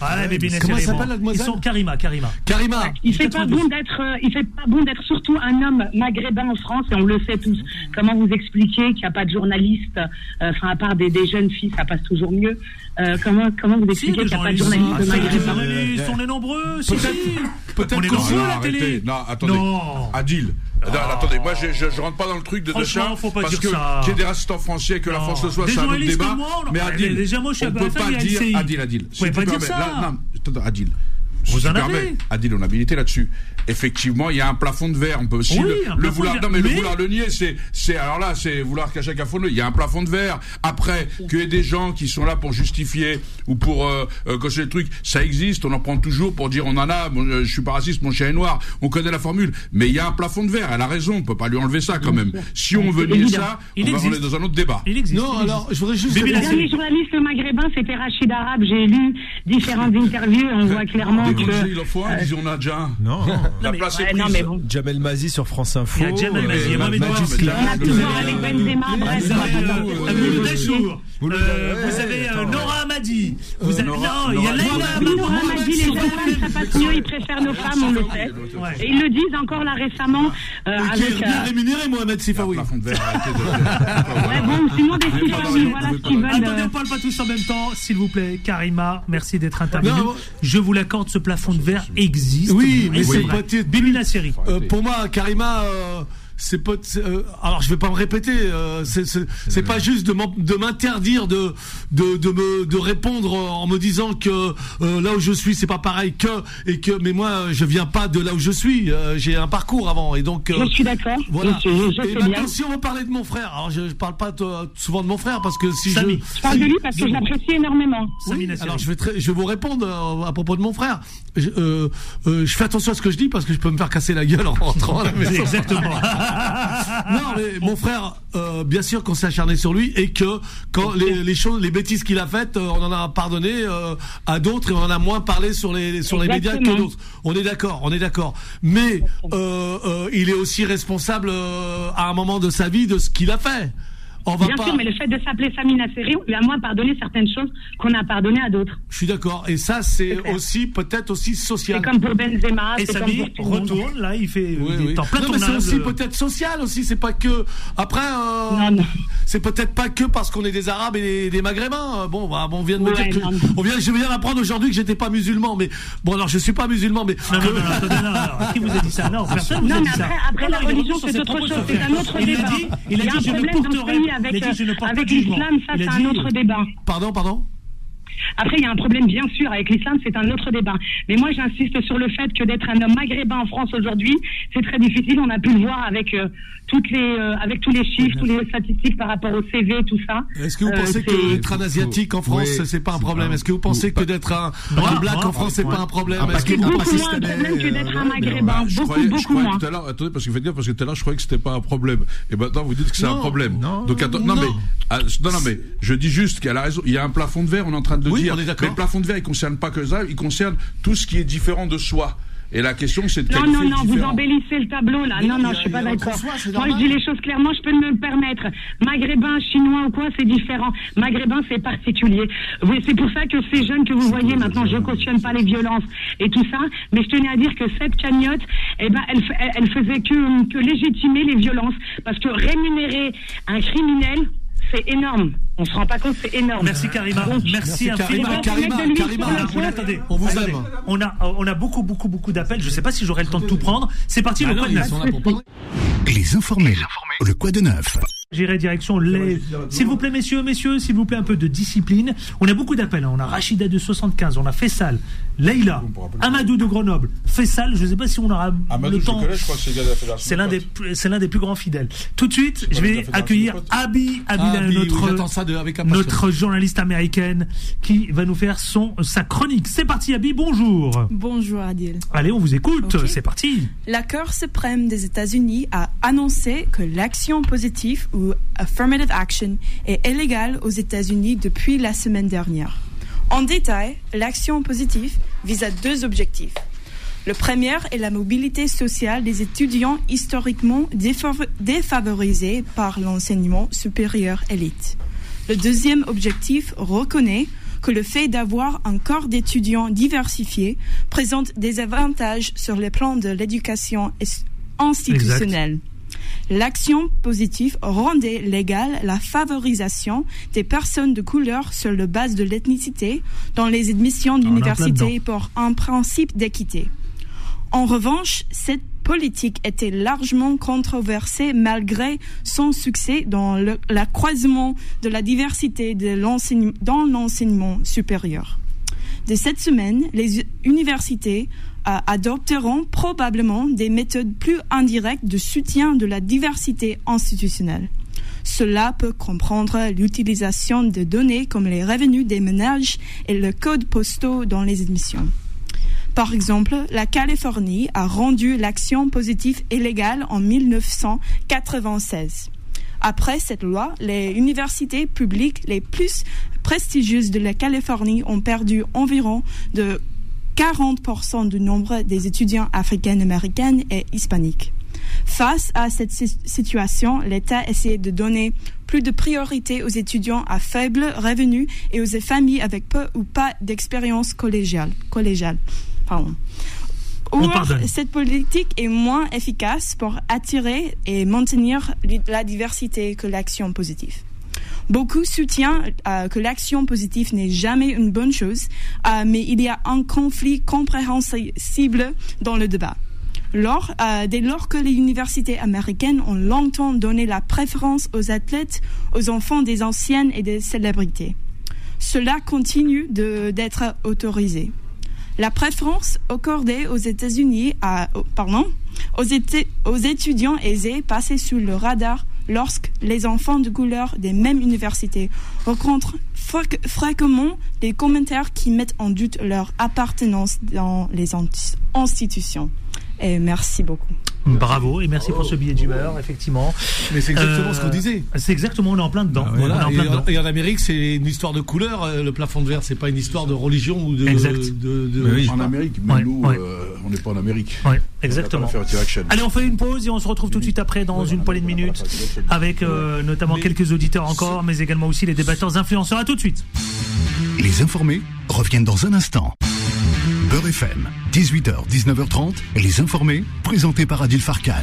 Ah, mais Comment s'appelle la Ils sont Karima, Karima. Karima. Il fait pas bon d'être, euh, il fait pas bon d'être surtout un homme maghrébin en France et on le sait tous. Comment vous expliquer qu'il n'y a pas de journaliste, euh, enfin à part des, des, jeunes filles, ça passe toujours mieux. Euh, comment comment vous expliquez qu'il n'y a pas de journaliste de maghrébin On est nombreux, Peut-être qu'on peut la télé. Non, attendez. Adil. Attendez, moi je, je, rentre pas dans le truc de Franchement, faut pas parce dire que qu'il y ait des assistants français, que la France le soit, c'est un autre débat. mais Adil, moi, on peut pas dire Adil, Adil. Vous pouvez pas dire ça. non, Adil. Vous en avez Adil, on a habilité là-dessus effectivement, il y a un plafond de verre. On peut aussi le, vouloir. Non, mais, le vouloir le nier, c'est, c'est alors là, c'est vouloir cacher qu'à fond. Il y a un plafond de verre. Après, qu'il y ait des gens qui sont là pour justifier ou pour euh, euh, cocher le truc, ça existe. On en prend toujours pour dire on en a. Euh, je suis pas raciste, mon chien est noir. On connaît la formule, mais il y a un plafond de verre. Elle a raison. On peut pas lui enlever ça quand même. Si on veut nier ça, on va aller dans un autre débat. Il existe. Non, alors je voudrais juste. Le dernier journaliste maghrébin, c'était Rachid Arabe. J'ai lu différentes interviews. On voit clairement que. Il en faut un. On a déjà. Non. La place est prise. Jamel Mazi sur France Info. Il y a Jamel Mazi, il y a Mohamed avec Benzema, bref. Vous avez Nora Amadi. Vous avez, non, il y a Leïla Nora Amadi, les hommes femmes, ils préfèrent nos femmes, on le sait. Et ils le disent encore là récemment. Avec, bien rémunéré, Mohamed Sifawi. Ouais, bon, sinon des Sifawi, voilà ce qu'ils veulent. Attendez, on parle pas tous en même temps, s'il vous plaît. Karima, merci d'être intervenu. Je vous l'accorde, ce plafond de verre existe. Oui, mais c'est pas Bibi la série. Euh, pour moi, Karima, euh, c'est pas. Euh, alors je vais pas me répéter. Euh, c'est pas juste de m'interdire de de, de me de répondre en me disant que euh, là où je suis c'est pas pareil que et que mais moi je viens pas de là où je suis. Euh, j'ai un parcours avant et donc. je suis d'accord. Voilà. Je, je, et maintenant, si on veut parler de mon frère, alors je, je parle pas souvent de mon frère parce que si Samy. je. Je parle de lui parce que je l'apprécie énormément. Oui, alors je vais très, je vais vous répondre à propos de mon frère. Je, je fais attention à ce que je dis parce que je peux me faire casser la gueule en rentrant à la maison. Exactement. Non, mais mon frère, euh, bien sûr qu'on s'est acharné sur lui et que quand les, les choses, les bêtises qu'il a faites, euh, on en a pardonné euh, à d'autres et on en a moins parlé sur les sur les médias que d'autres. On est d'accord, on est d'accord. Mais il est aussi responsable à un moment de sa vie de ce qu'il a fait. Bien sûr, mais le fait de s'appeler Samina Seri, on lui a moins pardonné certaines choses qu'on a pardonné à d'autres. Je suis d'accord. Et ça, c'est aussi peut-être aussi social. C'est comme pour Benzema. Et Samy retourne, là, il fait oui, oui. en plein non, mais c'est aussi peut-être social aussi. C'est pas que. Après, euh, c'est peut-être pas que parce qu'on est des Arabes et des, Maghrébins. Bon, bah, on vient de me dire que. On vient, je viens d'apprendre aujourd'hui que j'étais pas musulman. Mais bon, alors je suis pas musulman, mais. Non, non, non, non, Qui vous a dit ça? Non, personne vous a dit ça. Après, la religion, c'est autre chose. C'est un autre débat. Il a dit, je ne porterai avec, avec l'islam, ça c'est un autre débat. Pardon, pardon? Après, il y a un problème, bien sûr, avec l'islam, c'est un autre débat. Mais moi, j'insiste sur le fait que d'être un homme maghrébin en France aujourd'hui, c'est très difficile. On a pu le voir avec euh, toutes les, euh, avec tous les chiffres, toutes les statistiques par rapport au CV, tout ça. Est-ce que vous pensez euh, que d'être un asiatique en France, c'est pas un problème? Est-ce que vous pensez que d'être un, black en France, c'est pas un problème? Est-ce que beaucoup moins un problème que d'être un maghrébin? Beaucoup, beaucoup moins. Tout à l'heure, attendez, parce que dire parce que tout à l'heure, je croyais que c'était pas un problème. Et maintenant, vous dites que c'est un problème. Donc, non, mais, ah, non, non, mais, je dis juste qu'elle a raison. Il y a un plafond de verre, on est en train de oui, dire. On est mais le plafond de verre, il concerne pas que ça, il concerne tout ce qui est différent de soi. Et la question, c'est de Non, non, non, vous embellissez le tableau, là. non, non, je suis pas d'accord. Moi, je dis les choses clairement, je peux me le permettre. Maghrébin, chinois ou quoi, c'est différent. Maghrébin, c'est particulier. Oui, c'est pour ça que ces jeunes que vous voyez maintenant, je cautionne pas les violences et tout ça, mais je tenais à dire que cette cagnotte, eh ben, elle, elle faisait que, que légitimer les violences. Parce que rémunérer un criminel, c'est énorme. On se rend pas compte, c'est énorme. Merci Karima. Merci, infiniment. Karima, Karima, on, attendez, on vous aime. On a, on a beaucoup, beaucoup, beaucoup d'appels. Je sais pas si j'aurai le temps de tout prendre. C'est parti, le quoi de neuf. Les informés. Le quoi de neuf. J'irai direction les. S'il vous plaît, messieurs, messieurs, s'il vous plaît, un peu de discipline. On a beaucoup d'appels. Hein. On a Rachida de 75, on a Fessal, Leïla, Amadou de Grenoble, Fessal. Je ne sais pas si on aura le temps. C'est l'un des, c'est l'un des plus grands fidèles. Tout de suite, je vais accueillir Abi Abila, notre, notre journaliste américaine, qui va nous faire son sa chronique. C'est parti, Abi. Bonjour. Bonjour, Adil. Allez, on vous écoute. C'est parti. La Cour suprême des États-Unis a annoncé que l'action positive ou affirmative action est illégale aux États-Unis depuis la semaine dernière. En détail, l'action positive vise à deux objectifs. Le premier est la mobilité sociale des étudiants historiquement défavorisés par l'enseignement supérieur élite. Le deuxième objectif reconnaît que le fait d'avoir un corps d'étudiants diversifié présente des avantages sur le plan de l'éducation institutionnelle. L'action positive rendait légale la favorisation des personnes de couleur sur la base de l'ethnicité dans les admissions d'université pour un principe d'équité. En revanche, cette politique était largement controversée malgré son succès dans le croisement de la diversité dans l'enseignement supérieur. De cette semaine, les universités adopteront probablement des méthodes plus indirectes de soutien de la diversité institutionnelle. Cela peut comprendre l'utilisation de données comme les revenus des ménages et le code postaux dans les admissions. Par exemple, la Californie a rendu l'action positive illégale en 1996. Après cette loi, les universités publiques les plus prestigieuses de la Californie ont perdu environ de 40% du nombre des étudiants africains-américains et hispaniques. Face à cette situation, l'État essaie de donner plus de priorité aux étudiants à faible revenu et aux familles avec peu ou pas d'expérience collégiale. collégiale. Pardon. cette politique est moins efficace pour attirer et maintenir la diversité que l'action positive. Beaucoup soutiennent euh, que l'action positive n'est jamais une bonne chose, euh, mais il y a un conflit compréhensible dans le débat. Lors, euh, dès lors que les universités américaines ont longtemps donné la préférence aux athlètes, aux enfants des anciennes et des célébrités. Cela continue d'être autorisé. La préférence accordée aux États-Unis, pardon, aux, étudiants aisés passés sous le radar lorsque les enfants de couleur des mêmes universités rencontrent fréquemment des commentaires qui mettent en doute leur appartenance dans les institutions. Merci beaucoup. Bravo et merci pour ce billet d'humeur, effectivement. Mais c'est exactement ce qu'on euh, disait. C'est exactement, on est en plein dedans. Ah, et, en, Amérique, c'est une histoire de couleur. Euh, le plafond de verre, c'est pas une histoire de religion ou de. Exact. en Amérique, mais nous, euh, on n'est pas en Amérique. Oui, exactement. Allez, on fait une pause et on se retrouve tout de suite après dans une poignée de minutes avec notamment quelques auditeurs encore, mais également aussi les débatteurs influenceurs. À tout de suite. Les informés reviennent dans un instant. Beurre FM, 18h, 19h30, les informés, présentés par Adil Farkan.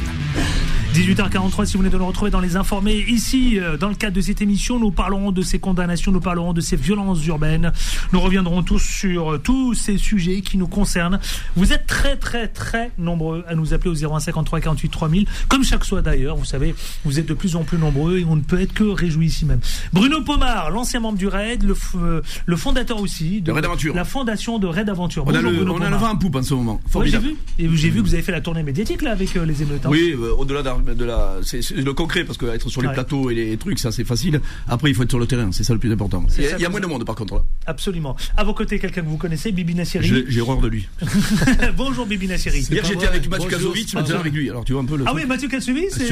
18h43, si vous venez de nous retrouver dans les informés, ici, euh, dans le cadre de cette émission, nous parlerons de ces condamnations, nous parlerons de ces violences urbaines. Nous reviendrons tous sur euh, tous ces sujets qui nous concernent. Vous êtes très, très, très nombreux à nous appeler au 0153 48 3000, comme chaque soir d'ailleurs. Vous savez, vous êtes de plus en plus nombreux et on ne peut être que réjouis ici même. Bruno Pomar, l'ancien membre du RAID, le, euh, le fondateur aussi de, la fondation de Raid Aventure. On a le, on a le vent en poupe en ce moment. j'ai vu. Et j'ai vu que vous avez fait la tournée médiatique là avec les émeutes. Hein. Oui, au-delà de la, c'est le concret parce que être sur les plateaux et les trucs, ça c'est facile. Après, il faut être sur le terrain, c'est ça le plus important. Il y, a moins de monde par contre. Absolument. À vos côtés, quelqu'un que vous connaissez, Bibi Nassiri. J'ai horreur de lui. Bonjour Bibi Nassiri. Hier j'étais avec Mathieu Kazovic, maintenant avec lui. Alors tu vois un peu le. Ah oui, Mathieu Kazovic, c'est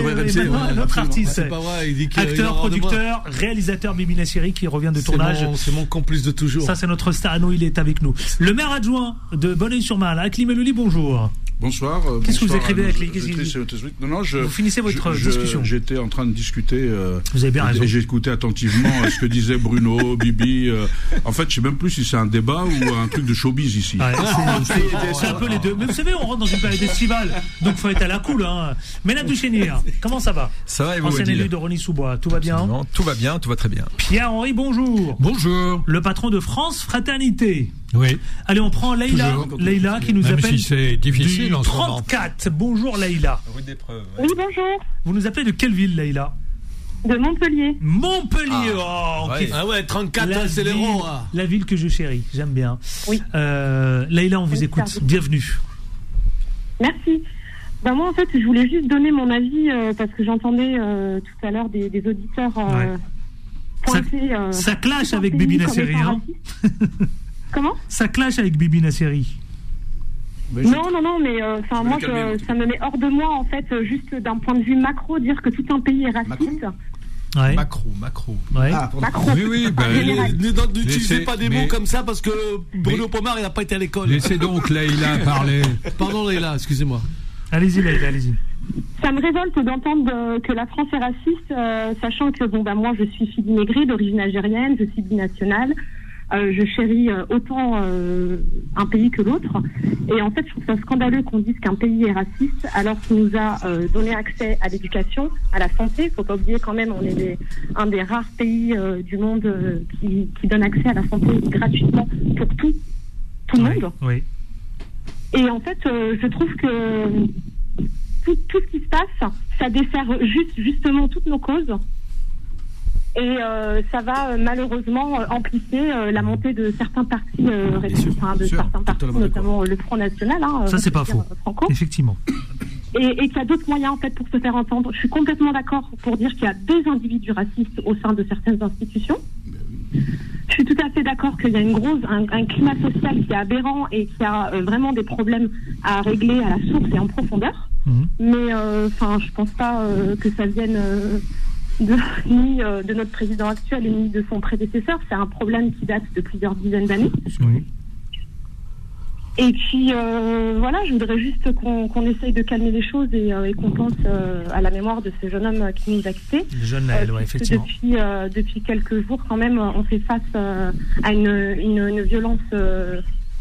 notre artiste. Acteur, producteur, réalisateur Bibi Nassiri qui revient de tournage. C'est mon complice de toujours. Ça c'est notre star, il est avec nous. Le maire adjoint de Bonneuil-sur-Marne, Akli Melouli, bonjour. Bonsoir. Euh, Qu'est-ce que vous écrivez avec les Non, non, je, Vous finissez votre discussion. J'étais en train de discuter. Euh, vous avez bien raison. Et j'ai écouté attentivement euh, ce que disait Bruno, Bibi. en fait, je sais même plus si c'est un débat ou un truc de showbiz ici. c'est un peu les deux. Mais vous savez, on rentre dans une période estivale, donc faut être à la cool. Hein. Mesdames Duchénir, comment ça va Ça va et vous Ancien élu de Rony Sous-Bois, tout va bien Tout va bien, tout va très bien. Pierre-Henri, bonjour. Bonjour. Le patron de France Fraternité. Oui. Allez, on prend Leïla, Leïla qui nous Même appelle. Si c'est difficile en 34. Bonjour Leïla. Oui, bonjour. Vous nous appelez de quelle ville, Leïla? De Montpellier. Montpellier, ah, oh, ah ouais, 34 c'est les ronds. La ville que je chéris, j'aime bien. Oui. Euh, Leïla, on vous écoute. Bienvenue. Merci. Ben moi, en fait, je voulais juste donner mon avis euh, parce que j'entendais euh, tout à l'heure des, auditeurs euh, pointer. Ça, clash avec Bibi Nasseri, hein Comment Ça clash avec Bibi Nasseri. Non, non, non, mais enfin moi, ça me met hors de moi, en fait, juste d'un point de vue macro, dire que tout un pays est raciste. Macro, macro. Ah, macro. Oui, oui, ben, n'utilisez pas des mots comme ça parce que Bruno Pomar, il n'a pas été à l'école. Laissez donc Leïla parler. Pardon Leïla, excusez-moi. Allez-y, allez-y. Ça me révolte d'entendre euh, que la France est raciste, euh, sachant que bon bah moi je suis fille d'immigrés d'origine algérienne, je suis binationale, euh, je chéris autant un pays que l'autre, et en fait je trouve ça scandaleux qu'on dise qu'un pays est raciste alors qu'il nous a donné accès à l'éducation, à la santé. Il faut pas oublier quand même on est un des rares pays du monde qui, qui, donne accès à la santé gratuitement pour tout, tout le monde. Oui. Et en fait, euh, je trouve que tout, tout, ce qui se passe, ça dessert juste, justement toutes nos causes. Et euh, ça va euh, malheureusement amplifier la montée de certains partis, enfin, de certains partis, notamment le Front National. Hein, ça, c'est pas faux. Franco. Effectivement. Et, et qu'il y a d'autres moyens en fait pour se faire entendre. Je suis complètement d'accord pour dire qu'il y a des individus racistes au sein de certaines institutions. Je suis tout à fait d'accord qu'il y a une grosse, un, climat social qui est aberrant et qui a euh, vraiment des problèmes à régler à la source et en profondeur. Mhm. Mais euh, enfin, je pense pas euh, que ça vienne de, ni de notre président actuel ni de son prédécesseur. C'est un problème qui date de plusieurs dizaines d'années. Oui. Et puis euh, voilà, je voudrais juste qu'on essaye de calmer les choses et, euh, qu'on pense euh, à la mémoire de ce jeune homme qui nous a quittés. Le jeune Naël, effectivement. Depuis, depuis quelques jours, quand même, on fait face à une, une, violence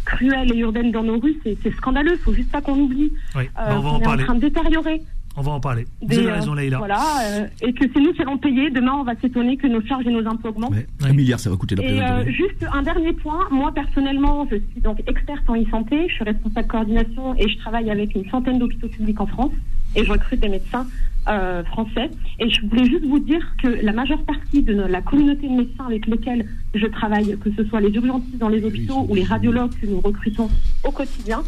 cruelle et urbaine dans nos rues. C'est scandaleux, il faut juste pas qu'on oublie. Oui, on va en parler. en train de détériorer. On va en parler. Vous avez raison, Leïla. Voilà, euh, et que c'est nous qui allons payer. Demain, on va s'étonner que nos charges et nos impôts augmentent. un milliard, ça va coûter la Et euh, juste un dernier point. Moi, personnellement, je suis donc experte en e-santé. Je suis responsable coordination et je travaille avec une centaine d'hôpitaux publics en France. Et je recrute des médecins euh, français. Et je voulais juste vous dire que la majeure partie de la communauté de médecins avec lesquels je travaille, que ce soit les urgentistes dans les hôpitaux ou les radiologues que nous recrutons au quotidien,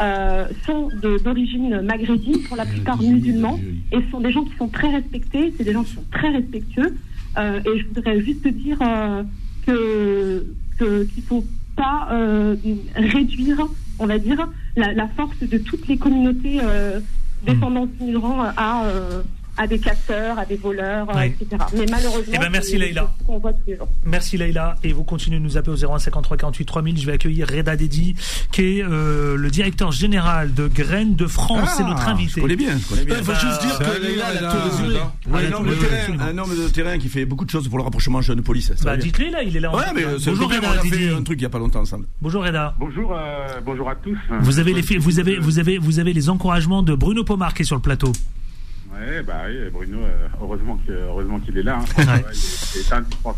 euh, sont d'origine maghrébine, pour la plupart musulmans, et sont des gens qui sont très respectés, c'est des gens qui sont très respectueux. Euh, et je voudrais juste dire euh, que qu'il ne faut pas réduire, on va dire, la, la, force de toutes les communautés descendantes migrants à à des casseurs, à des voleurs, etc. Mais malheureusement, eh ben, merci Leïla. On voit tous les jours. Merci Leïla. Et vous continuez de nous appeler au 0153 48 3000. Je vais accueillir Reda Dedi, qui est euh, le directeur général de Graines de France. C'est notre ah, invité. Je connais bien. Je connais bien. Il faut juste dire que Leïla a tout résumé. Un homme de terrain qui fait beaucoup de choses pour le rapprochement jeune-police. Bah, dites-le là, il est là. Ouais, mais bonjour Reda. On a fait un truc il n'y a pas longtemps ensemble. Bonjour Reda. Bonjour, euh, bonjour à tous. Vous avez les, vous avez, vous avez, vous avez les encouragements de Bruno Pomar qui est sur le plateau. Oui, bah oui, Bruno, euh, heureusement qu'il heureusement qu'il est là. Hein. Ouais.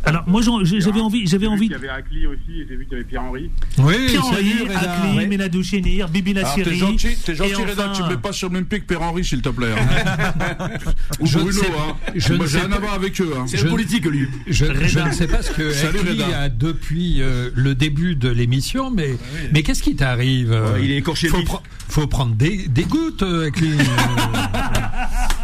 Alors moi j'avais envie, j'avais envie. Il y avait Akli aussi, j'ai vu qu'il y avait Pierre Henri. Oui, Pierre Henri, Akli, Menadou Chénir, Bibi Nassiri. T'es gentil, t'es gentil, Reda, tu me mets pas sur le même pied que Pierre Henri, s'il te plaît. Hein. Ou Bruno, hein. Je moi j'ai rien à voir avec eux. Hein. C'est politique lui. Je, ne sais pas ce que Akli a depuis euh, le début de l'émission, mais mais qu'est-ce qui t'arrive Il est écorché. Faut, faut prendre des, des gouttes, Akli.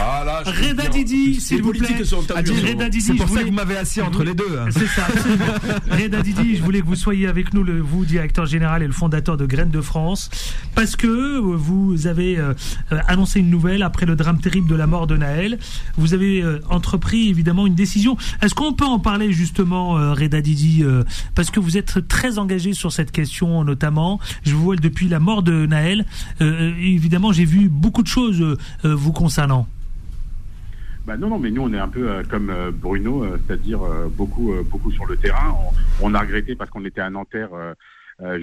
Ah, Reda Didi, s'il vous plaît. C'est pour ça que vous m'avez assis entre les deux. C'est ça. Reda Didi, je voulais que vous soyez avec nous, le, vous, directeur général et le fondateur de Graines de France, parce que vous avez euh, annoncé une nouvelle après le drame terrible de la mort de Naël. Vous avez euh, entrepris évidemment une décision. Est-ce qu'on peut en parler justement, euh, Reda Didi, parce que vous êtes très engagé sur cette question notamment. Je vous vois depuis la mort de Naël. évidemment, j'ai vu beaucoup de choses vous concernant. Bah non, non, mais nous on est un peu euh, comme euh, Bruno, euh, c'est-à-dire beaucoup, beaucoup sur le terrain. On, a regretté parce qu'on était à Nanterre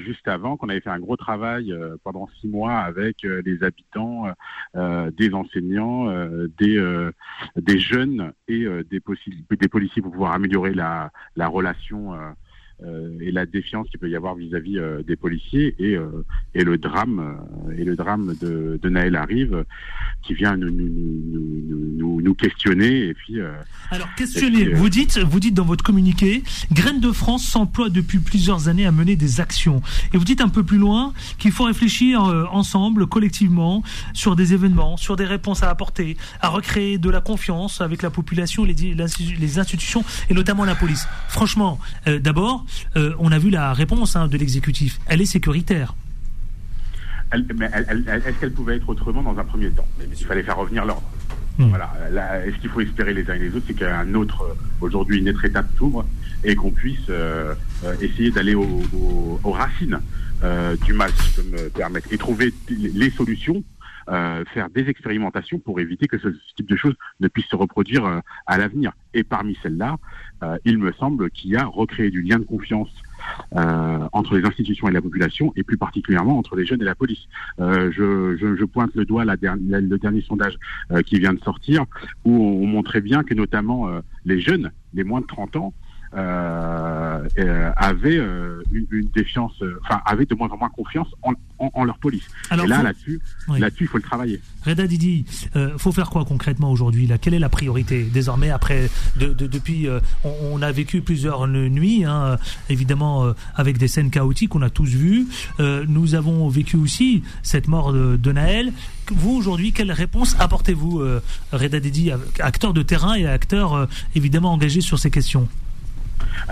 juste avant, qu'on avait fait un gros travail pendant six mois avec les habitants, des enseignants, des, des jeunes et des, des policiers pour pouvoir améliorer la, la relation et la défiance qu'il peut y avoir vis-à-vis des policiers et, et le drame et le drame de, de Naël arrive qui vient nous, nous, nous, nous questionner et puis alors questionner vous dites vous dites dans votre communiqué Graines de France s'emploie depuis plusieurs années à mener des actions. Et vous dites un peu plus loin qu'il faut réfléchir ensemble collectivement sur des événements sur des réponses à apporter à recréer de la confiance avec la population les, les institutions et notamment la police. Franchement d'abord on a vu la réponse hein, de l'exécutif elle est sécuritaire est-ce qu'elle pouvait être autrement dans un premier temps? Mais, Il fallait faire revenir l'ordre. Hmm. Voilà. Est-ce qu'il faut espérer les uns et les autres C'est qu'il y a un autre, aujourd'hui, une autre étape s'ouvre et qu'on puisse euh, euh, essayer d'aller aux racines euh, du mal, si je peux me permettre, et trouver les solutions faire des expérimentations pour éviter que ce, type de choses ne puisse se reproduire à l'avenir. Et parmi celles-là, il me semble qu'il y a recréé du lien de confiance euh, entre les institutions et la population, et plus particulièrement entre les jeunes et la police. Euh, je, je, je, pointe le doigt la dernière, le dernier sondage euh, qui vient de sortir, où on, montrait bien que notamment les jeunes, les moins de 30 ans, euh, euh, avaient euh, une, une, défiance, euh, enfin avaient de moins en moins confiance en, en, en leur police. Alors, Et là, là-dessus, là-dessus, il faut le travailler. Reda Didi, euh, faut faire quoi concrètement aujourd'hui Là, quelle est la priorité désormais après de, de, depuis on, on, a vécu plusieurs nuits, hein, évidemment avec des scènes chaotiques, on a tous vu. nous avons vécu aussi cette mort de, de Naël. Vous aujourd'hui, quelle réponse apportez-vous, Reda Didi, acteur de terrain et acteur évidemment engagé sur ces questions?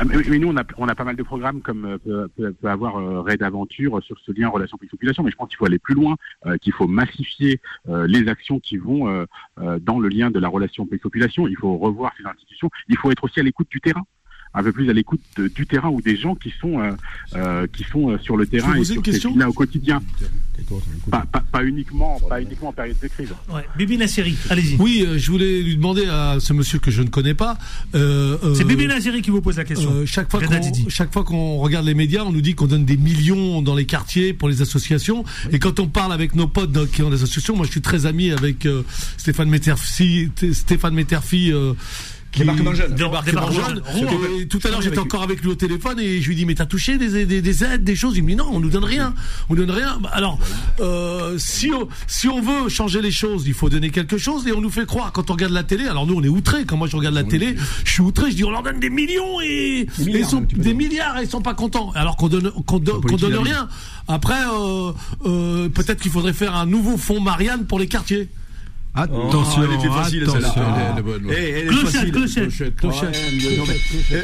Mais, nous, on a, pas mal de programmes comme euh, peut, avoir euh, Raid Aventure sur ce lien relation population, mais je pense qu'il faut aller plus loin, euh, qu'il faut massifier les actions qui vont dans le lien de la relation population. Il faut revoir ces institutions. Il faut être aussi à l'écoute du terrain un peu plus à l'écoute du terrain ou des gens qui sont euh, euh, qui sont euh, sur le terrain et sur ces là au quotidien. Pas, pas, pas, uniquement pas uniquement en période de crise. Ouais. Bibi Nasseri, allez-y. Oui, je voulais lui demander à ce monsieur que je ne connais pas. C'est Bibi Nasseri qui vous pose la question. chaque fois qu'on chaque fois qu'on regarde les médias, on nous dit qu'on donne des millions dans les quartiers pour les associations. Et quand on parle avec nos potes qui ont des associations, moi je suis très ami avec Stéphane Metterfi, Stéphane Metterfi Débarquement jeune. Débarquement jeune. tout à l'heure, j'étais encore avec lui au téléphone et je lui dis mais t'as touché des, des, des, aides, des choses? Il me dit non, on nous donne rien. On donne rien. Bah, alors, euh, si on, si on veut changer les choses, il faut donner quelque chose et on nous fait croire quand on regarde la télé. Alors nous, on est outrés. Quand moi je regarde la télé, je suis outré. Je dis on leur donne des millions et, des milliards, sont, des milliards et ils sont pas contents. Alors qu'on donne qu'on donne rien. Après, euh, euh, peut-être qu'il faudrait faire un nouveau fonds Marianne pour les quartiers. Attention, oh, elle était facile celle-là. Clochette, clochette, clochette.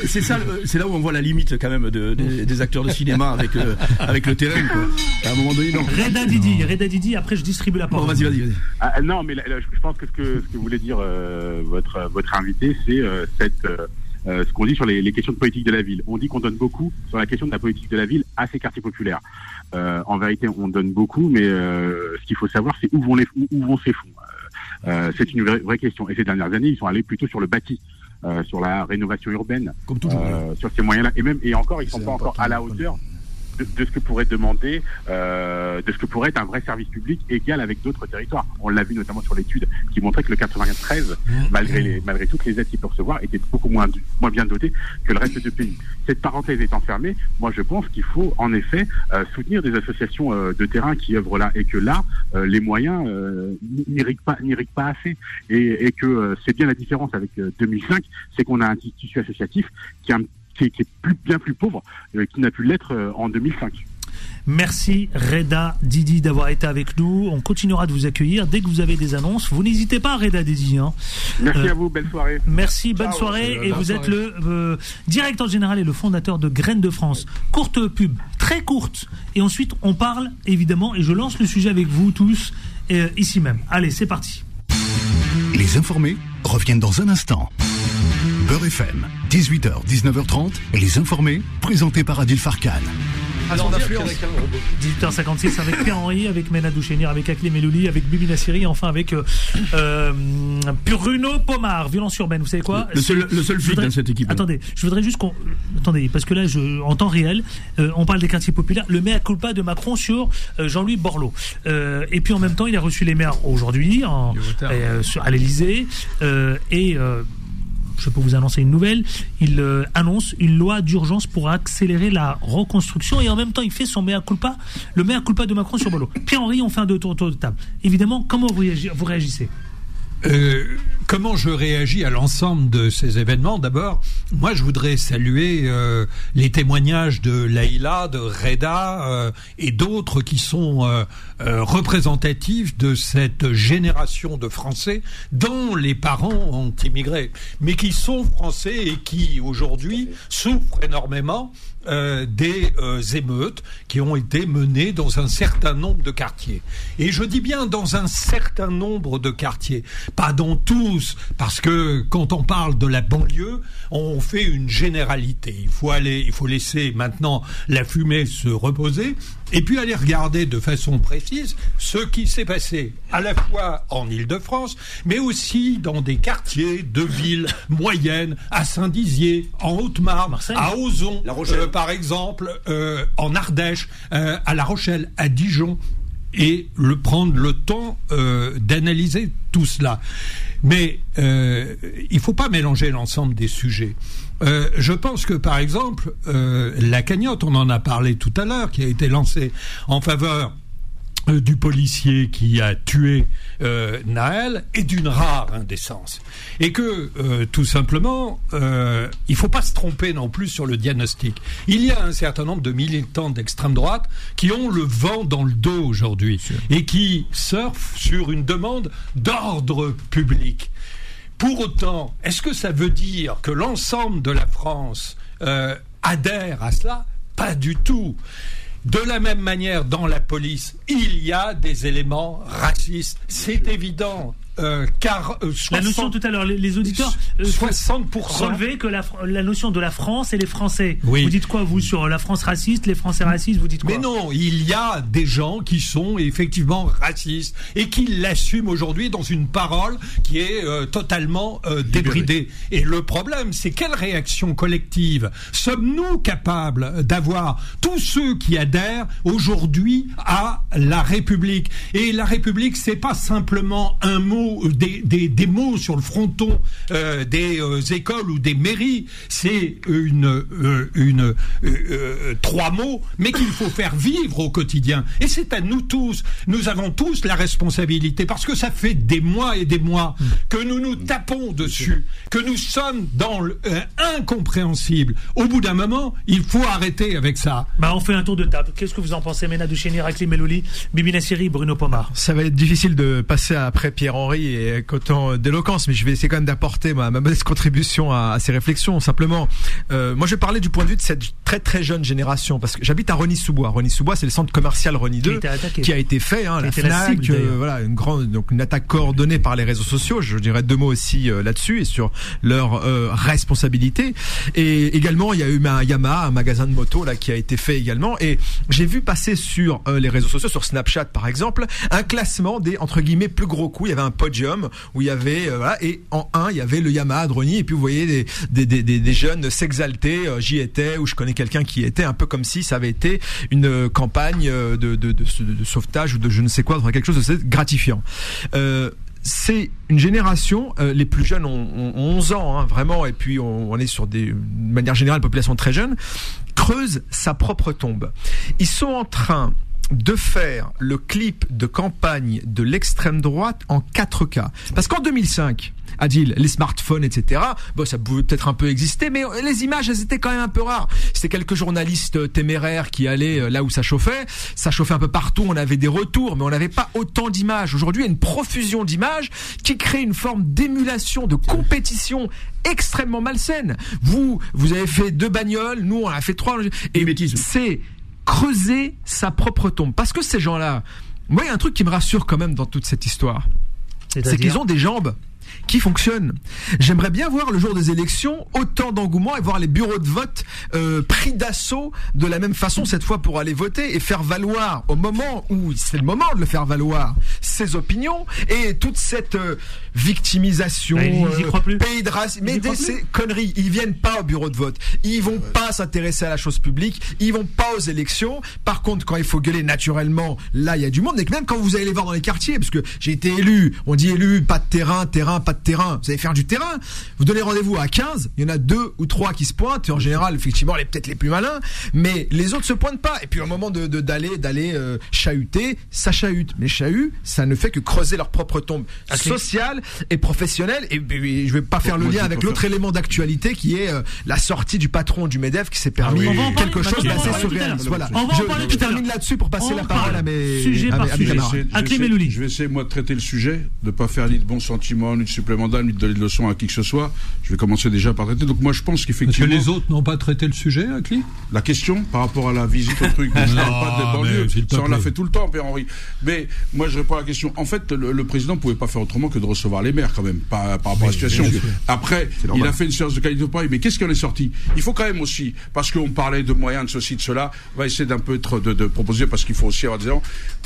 C'est ça, c'est là où on voit la limite quand même de, des, des acteurs de cinéma avec euh, avec le terrain. Quoi. À un moment donné, non. Reda Didi, Reda Didi. Après, je distribue la parole. Bon, vas-y, vas-y, vas-y. Ah, non, mais là, je pense que ce que ce que voulait dire euh, votre votre invité, c'est euh, cette euh, ce qu'on dit sur les, les, questions de politique de la ville. On dit qu'on donne beaucoup sur la question de la politique de la ville à ces quartiers populaires. Euh, en vérité, on donne beaucoup, mais euh, ce qu'il faut savoir, c'est où vont les où vont ces fonds. Euh, c'est une vraie, vraie, question. Et ces dernières années, ils sont allés plutôt sur le bâti, euh, sur la rénovation urbaine, Comme toujours, euh, sur ces moyens-là. Et même et encore, ils sont pas encore à la hauteur de, ce que pourrait demander, euh, de ce que pourrait être un vrai service public égal avec d'autres territoires. On l'a vu notamment sur l'étude qui montrait que le 93, mmh. malgré, les, malgré toutes les aides qu'il peut recevoir, était beaucoup moins, moins bien doté que le reste du pays. Cette parenthèse étant fermée, moi je pense qu'il faut en effet euh, soutenir des associations euh, de terrain qui œuvrent là et que là, euh, les moyens euh, n'irriguent pas, pas assez et, et que euh, c'est bien la différence avec 2005, c'est qu'on a un tissu associatif qui a un qui, est plus, bien plus pauvre euh, qu'il n'a pu l'être euh, en 2005. Merci Reda Didi d'avoir été avec nous. On continuera de vous accueillir dès que vous avez des annonces. Vous n'hésitez pas Reda Didi. Hein. Merci euh, à vous, belle soirée. Merci, bonne soirée. Et vous êtes le euh, directeur général et le fondateur de Graines de France. Courte pub, très courte. Et ensuite on parle évidemment et je lance le sujet avec vous tous euh, ici même. Allez, c'est parti. Les informés reviennent dans un instant. Beurre FM, 18h, 19h30, les informés, présentés par Adil Farkan. Alors, 18h56 avec Pierre-Henri, avec Mena Douchenir, avec Akli Melouli, avec Bibi Nassiri, enfin avec euh, euh, Bruno Pomar, violence urbaine. Vous savez quoi? Le seul, le seul flic dans cette équipe. Attendez, je voudrais juste qu'on. Attendez, parce que là, je, en temps réel, euh, on parle des quartiers populaires. Le mea culpa de Macron sur euh, Jean-Louis Borloo. Euh, et puis en même temps, il a reçu les maires aujourd'hui à l'Elysée. et je peux vous annoncer une nouvelle. Il euh, annonce une loi d'urgence pour accélérer la reconstruction et en même temps, il fait son mea culpa, le mea culpa de Macron sur Bolo. Pierre-Henri, on fait un tours de table. Évidemment, comment vous réagissez? Euh, comment je réagis à l'ensemble de ces événements D'abord, moi, je voudrais saluer euh, les témoignages de Leïla, de Reda euh, et d'autres qui sont euh, représentatifs de cette génération de Français dont les parents ont immigré, mais qui sont français et qui aujourd'hui souffrent énormément euh, des euh, émeutes qui ont été menées dans un certain nombre de quartiers. Et je dis bien dans un certain nombre de quartiers, pas dans tous, parce que quand on parle de la banlieue, on fait une généralité. Il faut aller, il faut laisser maintenant la fumée se reposer et puis aller regarder de façon précise ce qui s'est passé à la fois en Île-de-France, mais aussi dans des quartiers de villes moyennes, à Saint-Dizier, en Haute-Marne, à Ozon, euh, par exemple, euh, en Ardèche, euh, à La Rochelle, à Dijon, et le prendre le temps d'analyser tout cela. Mais il ne faut pas mélanger l'ensemble des sujets. Euh, je pense que, par exemple, euh, la cagnotte, on en a parlé tout à l'heure, qui a été lancée en faveur euh, du policier qui a tué euh, Naël est d'une rare indécence. Et que, euh, tout simplement, euh, il faut pas se tromper non plus sur le diagnostic. Il y a un certain nombre de militants d'extrême droite qui ont le vent dans le dos aujourd'hui et qui surfent sur une demande d'ordre public. Pour autant, est-ce que ça veut dire que l'ensemble de la France euh, adhère à cela? Pas du tout. De la même manière, dans la police, il y a des éléments racistes. C'est évident. Euh, car euh, la notion tout à l'heure, les, auditeurs 60% euh, que la, la, notion de la France et les Français. Vous dites quoi vous sur la France raciste, les Français racistes Vous dites quoi? Mais non, il y a des gens qui sont effectivement racistes et qui l'assument aujourd'hui dans une parole qui est totalement débridée. Et le problème, c'est quelle réaction collective sommes-nous capables d'avoir tous ceux qui adhèrent aujourd'hui à la République? Et la République, c'est pas simplement un mot des, mots sur le fronton euh, des euh, écoles ou des mairies, c'est une, euh, une trois mots, mais qu'il faut faire vivre au quotidien. Et c'est à nous tous. Nous avons tous la responsabilité parce que ça fait des mois et des mois que nous nous tapons dessus, que nous sommes dans l'incompréhensible. Au bout d'un moment, il faut arrêter avec ça. Bah, on fait un tour de table. Qu'est-ce que vous en pensez, Mena Duchesne, Rakli Melouli, Bibi Nassiri, Bruno Pomar Ça va être difficile de passer après Pierre-Henri et qu'autant d'éloquence, mais je vais essayer quand même d'apporter ma, modeste contribution à, ces réflexions. Simplement, euh, moi je vais parler du point de vue de cette très très jeune génération, parce que j'habite à Rony-sous-Bois. Rony-sous-Bois, c'est le centre commercial Rony 2 qui, a été fait, hein, la FNAC, euh, voilà, une grande, donc une attaque coordonnée par les réseaux sociaux. Je dirais deux mots aussi euh, là-dessus et sur leur responsabilité. Et également, il y a eu un Yamaha, un magasin de moto là qui a été fait également. Et j'ai vu passer sur les réseaux sociaux, sur Snapchat par exemple, un classement des entre guillemets plus gros coups. Il y avait un où il y avait euh, et en un il y avait le Yamaha Droni et puis vous voyez des jeunes s'exalter euh, j'y étais ou je connais quelqu'un qui était un peu comme si ça avait été une euh, campagne de, sauvetage ou de je ne sais quoi quelque chose de gratifiant c'est une génération, les plus jeunes ont, ont 11 ans, hein, vraiment, et puis on, est sur des, de manière générale, population très jeune, creuse sa propre tombe. Ils sont en train de faire le clip de campagne de l'extrême droite en 4K. Parce qu'en 2005, Adil, les smartphones, etc. Bon, ça pouvait peut-être un peu exister, mais les images, elles étaient quand même un peu rares. C'était quelques journalistes téméraires qui allaient euh, là où ça chauffait. Ça chauffait un peu partout. On avait des retours, mais on n'avait pas autant d'images. Aujourd'hui, il y a une profusion d'images qui crée une forme d'émulation, de compétition extrêmement malsaine. Vous, vous avez fait deux bagnoles, nous on a fait trois. Et c'est creuser sa propre tombe. Parce que ces gens-là, moi, il y a un truc qui me rassure quand même dans toute cette histoire. C'est qu'ils ont des jambes qui fonctionne. J'aimerais bien voir le jour des élections autant d'engouement et voir les bureaux de vote euh, pris d'assaut de la même façon cette fois pour aller voter et faire valoir au moment où c'est le moment de le faire valoir ses opinions et toute cette euh, victimisation, bah, euh, pays de race, mais des ces conneries, ils viennent pas au bureau de vote, ils vont pas s'intéresser à la chose publique, ils vont pas aux élections. Par contre, quand il faut gueuler naturellement, là il y a du monde. Et même quand vous allez les voir dans les quartiers, parce que j'ai été élu, on dit élu, pas de terrain, terrain pas de terrain. Vous allez faire du terrain. Vous donnez rendez-vous à 15, il y en a deux ou trois qui se pointent. Et en général, effectivement, les peut-être les plus malins, mais les autres se pointent pas. Et puis au moment de d'aller d'aller euh, chahuter, ça chahute. Mais chahut, ça ne fait que creuser leur propre tombe sociale et professionnelle. Et, et, je vais pas faire le lien avec l'autre élément d'actualité qui est euh, la sortie du patron du Medef qui s'est permis ah quelque chose d'assez surréaliste. Voilà. Je, termine là-dessus pour passer la parole à mes, sujet par sujet. Je vais essayer moi de traiter le sujet, de pas faire ni de bons sentiments, ni de supplémentaires, ni de donner de leçons à qui que ce soit. Je vais commencer déjà par traiter. Donc moi je pense qu'effectivement. que les autres n'ont pas traité le sujet, qui La question par rapport à la visite au truc. je parle pas des banlieues. Ça on l'a fait tout le temps, Père Henri. Mais moi je réponds à la question. En fait, le, président pouvait pas faire autrement que de recevoir les maires quand même, par, par rapport à la situation. Après, il a fait une séance de qualité de Paris. Mais qu'est-ce qui en est sorti? Il faut quand même aussi, parce qu'on parlait de moyens, de ceci, de cela, on va essayer d'un peu de, de, proposer, parce qu'il faut aussi avoir des gens.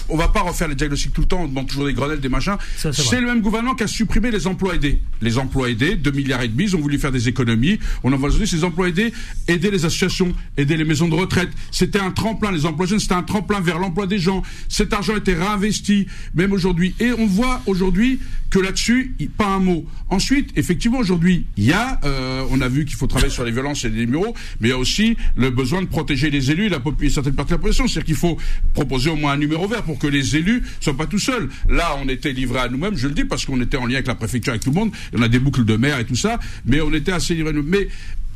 On va pas refaire les diagnostics tout le temps, on demande toujours des grenelles, des machins. C'est le même gouvernement qui a supprimé les emplois aidés. Les emplois aidés, 2 milliards et demi, ils ont voulu faire des économies. On en va donner ces emplois aidés, aider les associations, aider les maisons de retraite. C'était un tremplin, les emplois jeunes, c'était un tremplin vers l'emploi des gens. Cet argent était réinvesti, même aujourd'hui. Et on voit aujourd'hui que là-dessus, pas un mot. Ensuite, effectivement, aujourd'hui, il y a, euh, on a vu qu'il faut travailler sur les violences et les numéros, mais il y a aussi le besoin de protéger les élus la, et certaines parties de la population. C'est-à-dire qu'il faut proposer au moins un numéro vert pour que les élus soient pas tout seuls. Là, on était livré à nous-mêmes, je le dis parce qu'on était en lien avec la préfecture, avec tout le monde. On a des boucles de mer et tout ça, mais on était assez livrés. Mais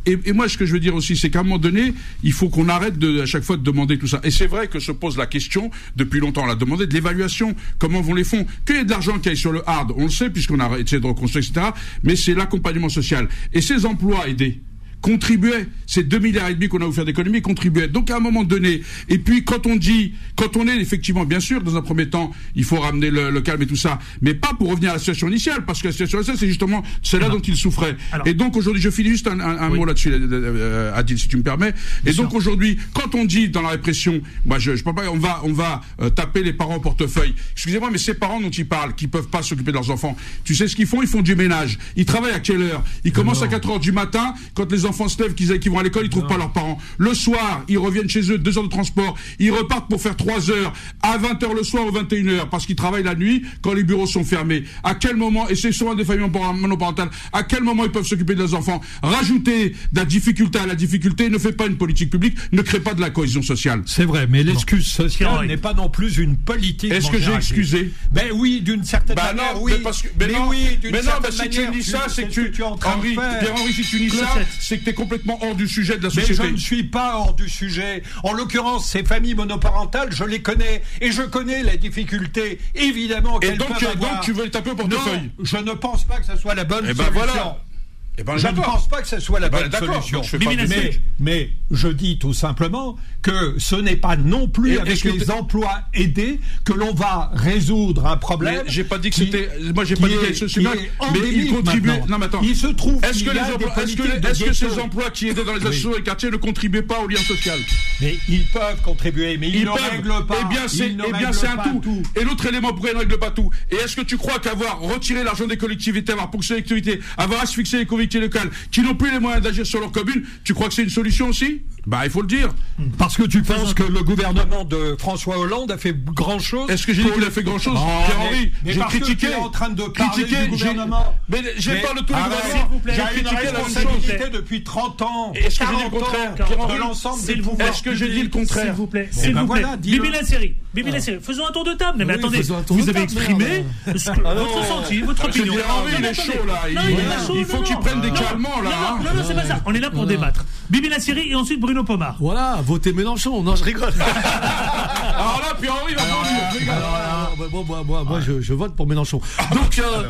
et, moi, ce que je veux dire aussi, c'est qu'à un moment donné, il faut qu'on arrête de, à chaque fois de demander tout ça. Et c'est vrai que se pose la question, depuis longtemps, on l'a demandé, de l'évaluation. Comment vont les fonds? Qu'il y ait de l'argent qui aille sur le hard, on le sait, puisqu'on a essayé de reconstruire, etc. Mais c'est l'accompagnement social. Et ces emplois aidés, contribuait. Ces 2 milliards et demi qu'on a offert d'économie contribuaient. Donc à un moment donné, et puis quand on dit, quand on est effectivement, bien sûr, dans un premier temps, il faut ramener le, calme et tout ça, mais pas pour revenir à la situation initiale, parce que la situation initiale, c'est justement celle-là dont il souffrait. et donc aujourd'hui, je finis juste un, mot là-dessus, euh, Adil, si tu me permets. Et donc aujourd'hui, quand on dit dans la répression, moi je, je parle pas, on va, on va euh, taper les parents au portefeuille. Excusez-moi, mais ces parents dont ils parlent, qui peuvent pas s'occuper de leurs enfants, tu sais ce qu'ils font? Ils font du ménage. Ils travaillent à quelle heure? Ils commencent à 4 heures du matin quand les enfants se lèvent, qui, vont à l'école, ils trouvent pas leurs parents. Le soir, ils reviennent chez eux, deux heures de transport, ils repartent pour faire trois heures, à 20 heures le soir ou 21 heures, parce qu'ils travaillent la nuit quand les bureaux sont fermés. À quel moment, et c'est souvent des familles monoparentales, à quel moment ils peuvent s'occuper de leurs enfants? Rajouter de la difficulté à la difficulté ne fait pas une politique publique, ne crée pas de la cohésion sociale. C'est vrai, mais l'excuse sociale n'est pas non plus une politique. Est-ce que j'ai excusé? Ben oui, d'une certaine bah manière, non, oui. Mais, parce que, mais, non, oui, mais non, mais si tu dis ça, c'est que tu, Henri, Henri, si tu dis ça, c'est que tu es complètement hors du sujet de la société. Mais je ne suis pas hors du sujet. En l'occurrence, ces familles monoparentales, je les connais et je connais les difficultés, évidemment. Et donc, donc tu veux taper au portefeuille Non, je ne pense pas que ce soit la bonne et eh ben Voilà. Eh ben, je ne pense pas que ce soit la eh ben, bonne solution. mais, mais, je dis tout simplement que ce n'est pas non plus avec les emplois aidés que l'on va résoudre un problème. J'ai pas dit que c'était. Moi, j'ai pas dit que c'était. Mais il contribuait. Non, mais attends. Il se trouve. Est-ce que, est est que ces emplois qui aidaient dans les associations et quartiers ne contribuaient pas au lien social Mais ils peuvent contribuer, mais ils, ne règlent pas. Eh bien, c'est eh un tout. Et l'autre élément pour ne règle pas tout. Et est-ce que tu crois qu'avoir retiré l'argent des collectivités, avoir ponctionné les collectivités, avoir asphyxié les collectivités qui n'ont plus les moyens d'agir sur leur commune, tu crois que c'est une solution aussi? Bah, il faut le dire. Parce que tu penses que le gouvernement de François Hollande a fait grand chose Est-ce que j'ai dit qu'il a fait grand chose oh, Pierre-Henri, j'ai critiqué. en train de critiquer du gouvernement. Mais j'ai pas le tout le gouvernement. J'ai critiqué la responsabilité depuis 30 ans. Est-ce que j'ai dit le contraire De l'ensemble Est-ce que j'ai dit le contraire S'il vous plaît. S'il vous plaît. Bibi la série. Bibi la série. Faisons un tour de table. Mais attendez, vous avez exprimé votre senti, votre opinion. Pierre-Henri, il est chaud là. Il faut qu'il prenne des calmants là. Non, non, c'est pas ça. On est là pour débattre. Bibi la série et ensuite Bruno Voilà, votez Mélenchon. Non, je rigole. Alors là, puis Henri va Alors, moi, moi, je, vote pour Mélenchon. Donc, euh,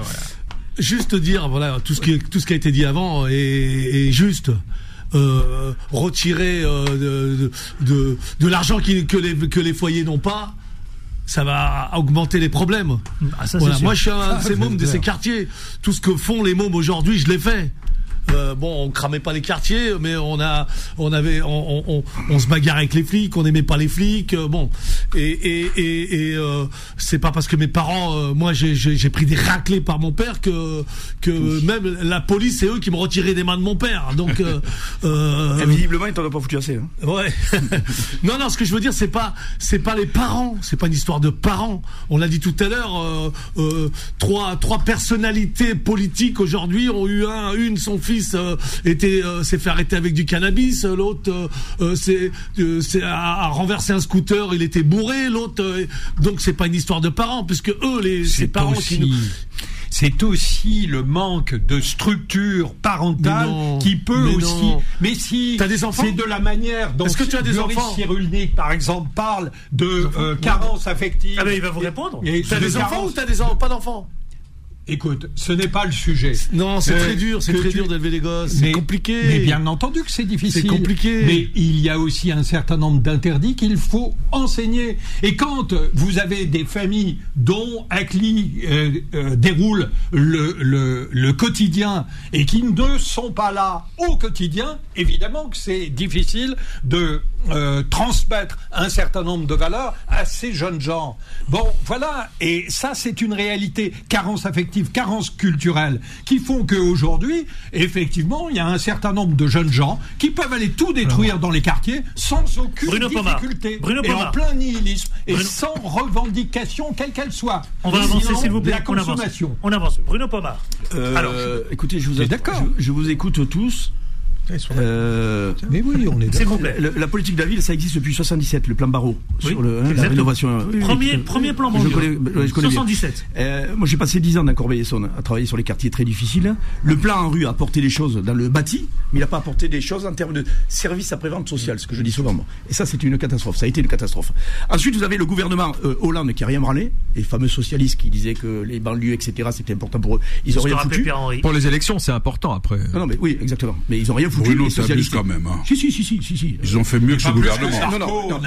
juste dire, voilà, tout ce qui, tout ce qui a été dit avant est, juste. Euh, retirer euh, de, de, l'argent que les, que les foyers n'ont pas, ça va augmenter les problèmes. Ah, Moi, je suis un de ces mômes de ces quartiers. Tout ce que font les mômes aujourd'hui, je l'ai fait. Euh, bon, on cramait pas les quartiers, mais on a, on avait, on, on, on, se bagarrait avec les flics, on n'aimait pas les flics. Euh, bon, et et et, et euh, c'est pas parce que mes parents, euh, moi j'ai pris des raclés par mon père que que même la police c'est eux qui me retiraient des mains de mon père. Donc euh, visiblement ils t'en ont pas foutu assez. Hein. Ouais. non non, ce que je veux dire c'est pas c'est pas les parents, c'est pas une histoire de parents. On l'a dit tout à l'heure, trois trois personnalités politiques aujourd'hui ont eu un une son fils était s'est fait arrêter avec du cannabis, l'autre c'est c'est a, renversé un scooter, il était bourré, l'autre donc c'est pas une histoire de parents puisque eux les ses parents qui c'est aussi le manque de structure parentale qui peut aussi. Mais si des enfants c'est de la manière dont Est-ce que tu as des enfants Cyrulnik, par exemple, parle de euh, carence affective. Ah ben il va vous répondre. T'as des enfants ou t'as des pas d'enfants Écoute, ce n'est pas le sujet. Non, c'est très dur, c'est très dur d'élever les gosses. C'est compliqué. Mais bien entendu que c'est difficile. C'est compliqué. Mais il y a aussi un certain nombre d'interdits qu'il faut enseigner. Et quand vous avez des familles dont Acli euh, euh, déroule le, le, le, quotidien et qui ne sont pas là au quotidien, évidemment que c'est difficile de euh, transmettre un certain nombre de valeurs à ces jeunes gens. Bon, voilà. Et ça, c'est une réalité. Carence affective carences culturelles qui font qu'aujourd'hui, effectivement, il y a un certain nombre de jeunes gens qui peuvent aller tout détruire dans les quartiers sans aucune difficulté et en plein nihilisme et sans revendication quelle qu'elle soit. On va avancer s'il vous plaît. La consommation. On avance. Bruno Pomar. Euh, Alors, écoutez, je vous, je vous écoute tous. Euh, mais oui, on est d'accord. La politique de la ville, ça existe depuis 77, le plan Barreau sur le, hein, la rénovation. premier, premier plan Barreau. Je connais, je connais 77. Euh, moi, j'ai passé 10 ans dans Corbeil-Essonne à travailler sur les quartiers très difficiles. Le plan en rue a apporté des choses dans le bâti, mais il n'a pas apporté des choses en termes de services après-vente sociale, ce que je dis souvent. Et ça, c'est une catastrophe. Ça a été une catastrophe. Ensuite, vous avez le gouvernement euh, Hollande qui a rien branlé, les fameux socialistes qui disaient que les banlieues, etc., c'était important pour eux. Ils ont rien foutu. Pour les élections, c'est important après. Non, non, mais oui, exactement. Mais ils ont rien foutu. Bruno, socialistes quand même. Hein. Si, si, si, si, si, Ils ont fait mieux que ce gouvernement. Non, non, non,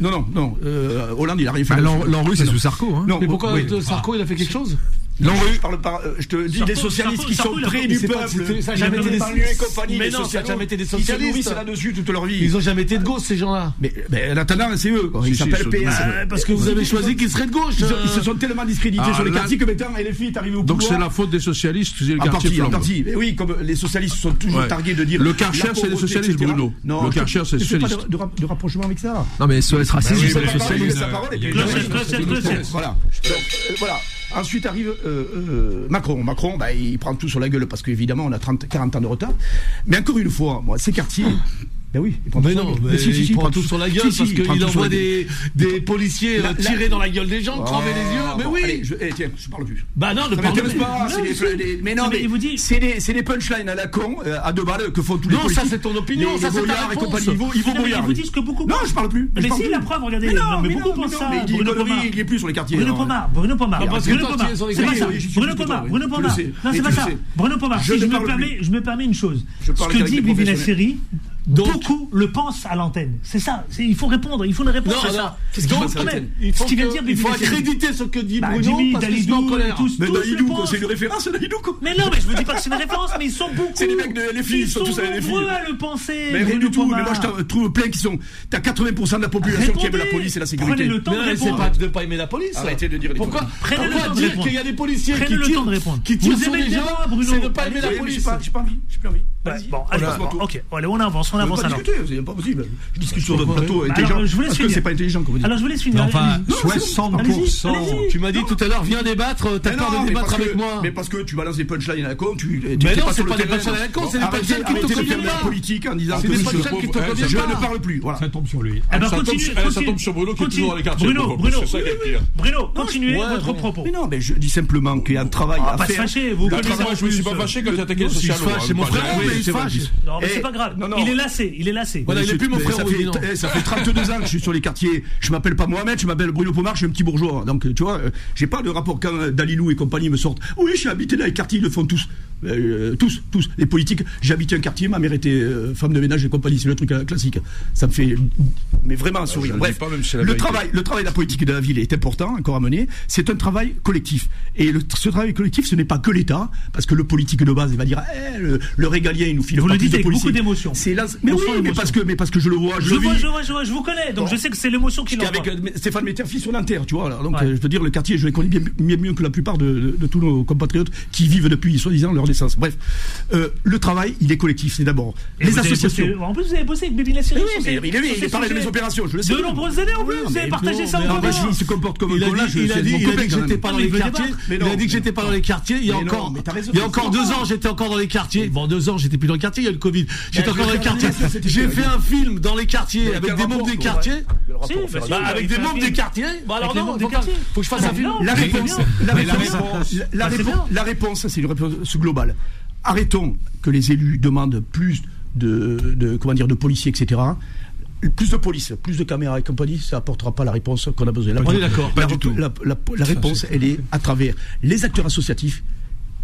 non, non, non, euh, Hollande, il a rien fait. L'enrue, c'est sous Sarko. Hein. Mais pourquoi Sarko, il a fait quelque chose? Non, je parle pas. Euh, je te dis des socialistes qui sont près du peuple. Ça n'a jamais été des compagnies. Mais non, ça n'a jamais été des socialistes. Ils là-dessus toute leur vie. Ils ont jamais été de gauche ces gens-là. Mais, mais en attendant, c'est eux. Ils s'appellent PS. Parce que vous avez choisi qu'ils seraient de gauche. Ils se sont tellement discrédités ah, sur les quartiers que maintenant, les filles arrivent au pouvoir. Donc c'est la faute des socialistes. Le quartier en partie. Oui, comme les socialistes sont toujours targués de dire. Le Karcher, c'est les socialistes, Bruno. Non, le Karcher, c'est les socialistes. De rapprochement avec ça. Non, mais SOS racisme, c'est les socialistes. Voilà. Voilà. Ensuite arrive euh, euh, Macron. Macron, bah, il prend tout sur la gueule parce qu'évidemment, on a 30, 40 ans de retard. Mais encore une fois, moi, ces quartiers, ben oui, il prend mais non, mais si, si, il prend tout sur la gueule parce qu'il envoie des, des policiers la, tirer dans la gueule des gens, crever les yeux. Mais oui. Allez, je, eh, tiens, je parle plus. Bah non, ne parle pas. Mais non, mais c'est des, c'est des punchlines à la con, euh, à deux balles que font tous les policiers. Non, ça c'est ton opinion, ça c'est ta réponse. Il vaut Boyard. Ils vous disent que beaucoup. Non, je parle plus. Mais si la preuve, regardez. Mais beaucoup pensent ça. Mais Bruno Pomar, il est plus sur les quartiers. Bruno Pomar, Bruno Pomar, Bruno Pomar. C'est pas ça. Bruno Pomar, Bruno Pomar. Non, c'est pas ça. Bruno Pomar. Si je me permets, je me permets une chose. Ce que dit Bibi Beaucoup le pensent à l'antenne. C'est ça. Il faut répondre. Il faut une réponse non, à ça. Qu'est-ce qu'il quand même, il faut, dire, il faut accréditer ce que dit bah, Bruno Jimmy, parce Dalidou, tous, mais Dalidou, c'est une référence, Dalidou. Mais non, mais je vous dis pas que c'est une référence, mais ils sont beaucoup. C'est les mecs de LFI, ils sont tous à LFI. Ils à le penser. Mais rien du tout. Mais moi, je trouve plein qui sont. T'as 80% de la population qui aime la police et la sécurité. Prenez le temps de répondre. C'est pas de pas aimer la police. Arrêtez de dire les Pourquoi Prenez le temps de dire qu'il y a des policiers qui tirent, qui tirent sur les gens, c'est de pas aimer la police. J'ai pas envie. J'ai plus envie. Bon, allez, ok. Allez, on avance, on avance alors c'est pas possible. Je discute sur notre plateau intelligent. Alors, je parce que c'est pas intelligent, comme vous dites. Alors, je vous laisse finir. Enfin, 60%. Tu m'as dit tout à l'heure, viens débattre, t'as peur de débattre avec moi. Mais parce que tu balances des punchlines à la con, tu. Mais non, c'est pas des punchlines à la con, c'est des punchlines qui te conviennent pas. politique en disant que des punchlines qui te conviennent pas. Je ne parle plus. Voilà. Ça tombe sur lui. Eh ben. Ça tombe sur Bruno qui est toujours dans les quartiers. Bruno, Bruno. Bruno, continuez votre propos. Mais non, mais je dis simplement qu'il y a un travail à faire. Pas se fâcher, vous. Moi, je me suis pas fâché quand tu as attaqué le social. C'est mon frère, mais il se fâche. Non, mais c'est pas grave. Il est lassé, il est lassé. Voilà, il est plus mon frère ça fait 32 ans que je suis sur les quartiers. Je m'appelle pas Mohamed, je m'appelle Bruno Pomar, je suis un petit bourgeois. Donc, tu vois, euh, j'ai pas de rapport quand Dalilou et compagnie me sortent. Oui, je suis habité dans les quartiers, ils le font tous. Euh, tous, tous. Les politiques. J'habite un quartier, ma mère était euh, femme de ménage et compagnie. C'est le truc classique. Ça me fait, mais vraiment sourire. Bref, le travail, le travail de la politique de la ville est important, encore à mener. C'est un travail collectif. Et ce travail collectif, ce n'est pas que l'État, parce que le politique de base, il va dire, eh, le, régalien, il nous file vous le dites avec beaucoup d'émotion. C'est mais oui, mais parce que, mais parce que je le vois, je, je vois, je vois, je vois, je vous connais, donc je sais que c'est l'émotion qui avec Stéphane Metterfi sur Nanterre, tu vois. donc, je veux dire, le quartier, je le connais bien, mieux que la plupart de, tous nos compatriotes qui vivent depuis, soi-disant, leur Bref, euh, le travail, il est collectif. C'est d'abord les associations. en plus, vous avez bossé avec Bibi Nassiri. Oui, mais il, est, il parlé de mes opérations. Je le sais. De nombreuses années en plus. Vous avez partagé ça en commun. Il se comporte comme un Il a dit que j'étais pas dans les quartiers. Il a dit que j'étais pas dans les quartiers. Il y a encore, il y a encore deux ans, j'étais encore dans les quartiers. Bon, deux ans, j'étais plus dans les quartiers. Il y a le Covid. J'étais encore dans les quartiers. J'ai fait un film dans les quartiers avec des membres des quartiers. Avec des membres des quartiers. Bon alors non, faut que je fasse un film. La réponse, la réponse, c'est une réponse globale. Arrêtons que les élus demandent plus de, comment dire, de policiers, etc plus de police, plus de caméras et compagnie, ça apportera pas la réponse qu'on a besoin. on est d'accord. La, la, réponse, elle est à travers les acteurs associatifs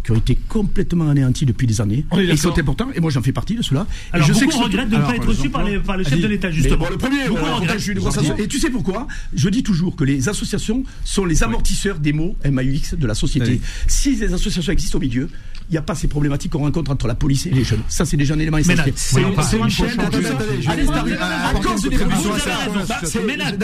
qui ont été complètement anéantis depuis des années. ils sont importants, et moi j'en fais partie de cela. Alors, et je sais que regrette de ne pas être reçu par, par, le chef de l'État, justement. le premier, et tu sais pourquoi? Je dis toujours que les associations sont les amortisseurs des mots MAUX de la société. Si les associations existent au milieu, il n'y a pas ces problématiques qu'on rencontre entre la police et les jeunes. Ça, c'est déjà un élément essentiel. C'est une chaîne. Encore une contribution. Ménade,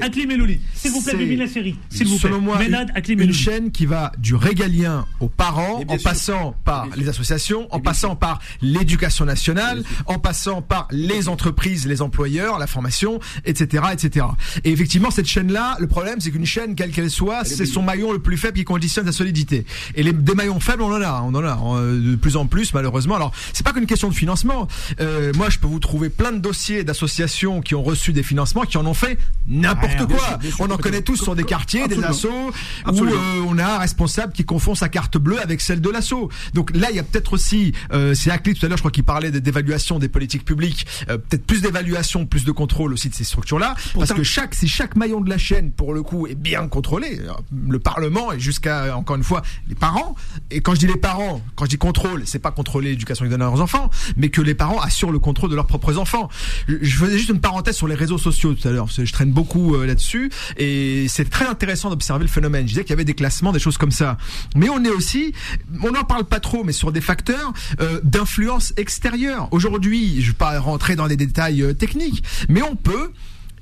Akli Melouli. S'il vous plaît, Bibi la série. S'il vous plaît. Selon moi, une chaîne qui va du régalien aux parents, en passant par les associations, en passant par l'éducation nationale, en passant par les entreprises, les employeurs, la formation, etc., etc. Et effectivement, cette chaîne-là, le problème, c'est qu'une chaîne, quelle qu'elle soit, c'est son maillon le plus faible qui conditionne sa solidité. Et les, des maillons faibles, on en a, on en a euh, de plus en plus, malheureusement. Alors, c'est pas qu'une question de financement. Euh, moi, je peux vous trouver plein de dossiers d'associations qui ont reçu des financements, qui en ont fait n'importe quoi. on en connaît tous sur des quartiers, des assos, où euh, on a un responsable qui confond sa carte bleue avec celle de l'assaut. Donc là, il y a peut-être aussi, euh, c'est Acli tout à l'heure, je crois qu'il parlait d'évaluation des politiques publiques, peut-être plus d'évaluation, plus de contrôle aussi de ces structures-là, parce que chaque, si chaque maillon de la chaîne, pour le coup, est bien contrôlé, le Parlement et jusqu'à encore une fois les parents. Et quand je dis les parents, quand je dis contrôle, c'est pas contrôler l'éducation qu'ils donnent à leurs enfants, mais que les parents assurent le contrôle de leurs propres enfants. Je faisais juste une parenthèse sur les réseaux sociaux tout à l'heure, je traîne beaucoup euh, là-dessus, et c'est très intéressant d'observer le phénomène. Je disais qu'il y avait des classements, des choses comme ça, mais on est aussi, on n'en parle pas trop, mais sur des facteurs euh, d'influence extérieure. Aujourd'hui, je ne vais pas rentrer dans des détails euh, techniques, mais on peut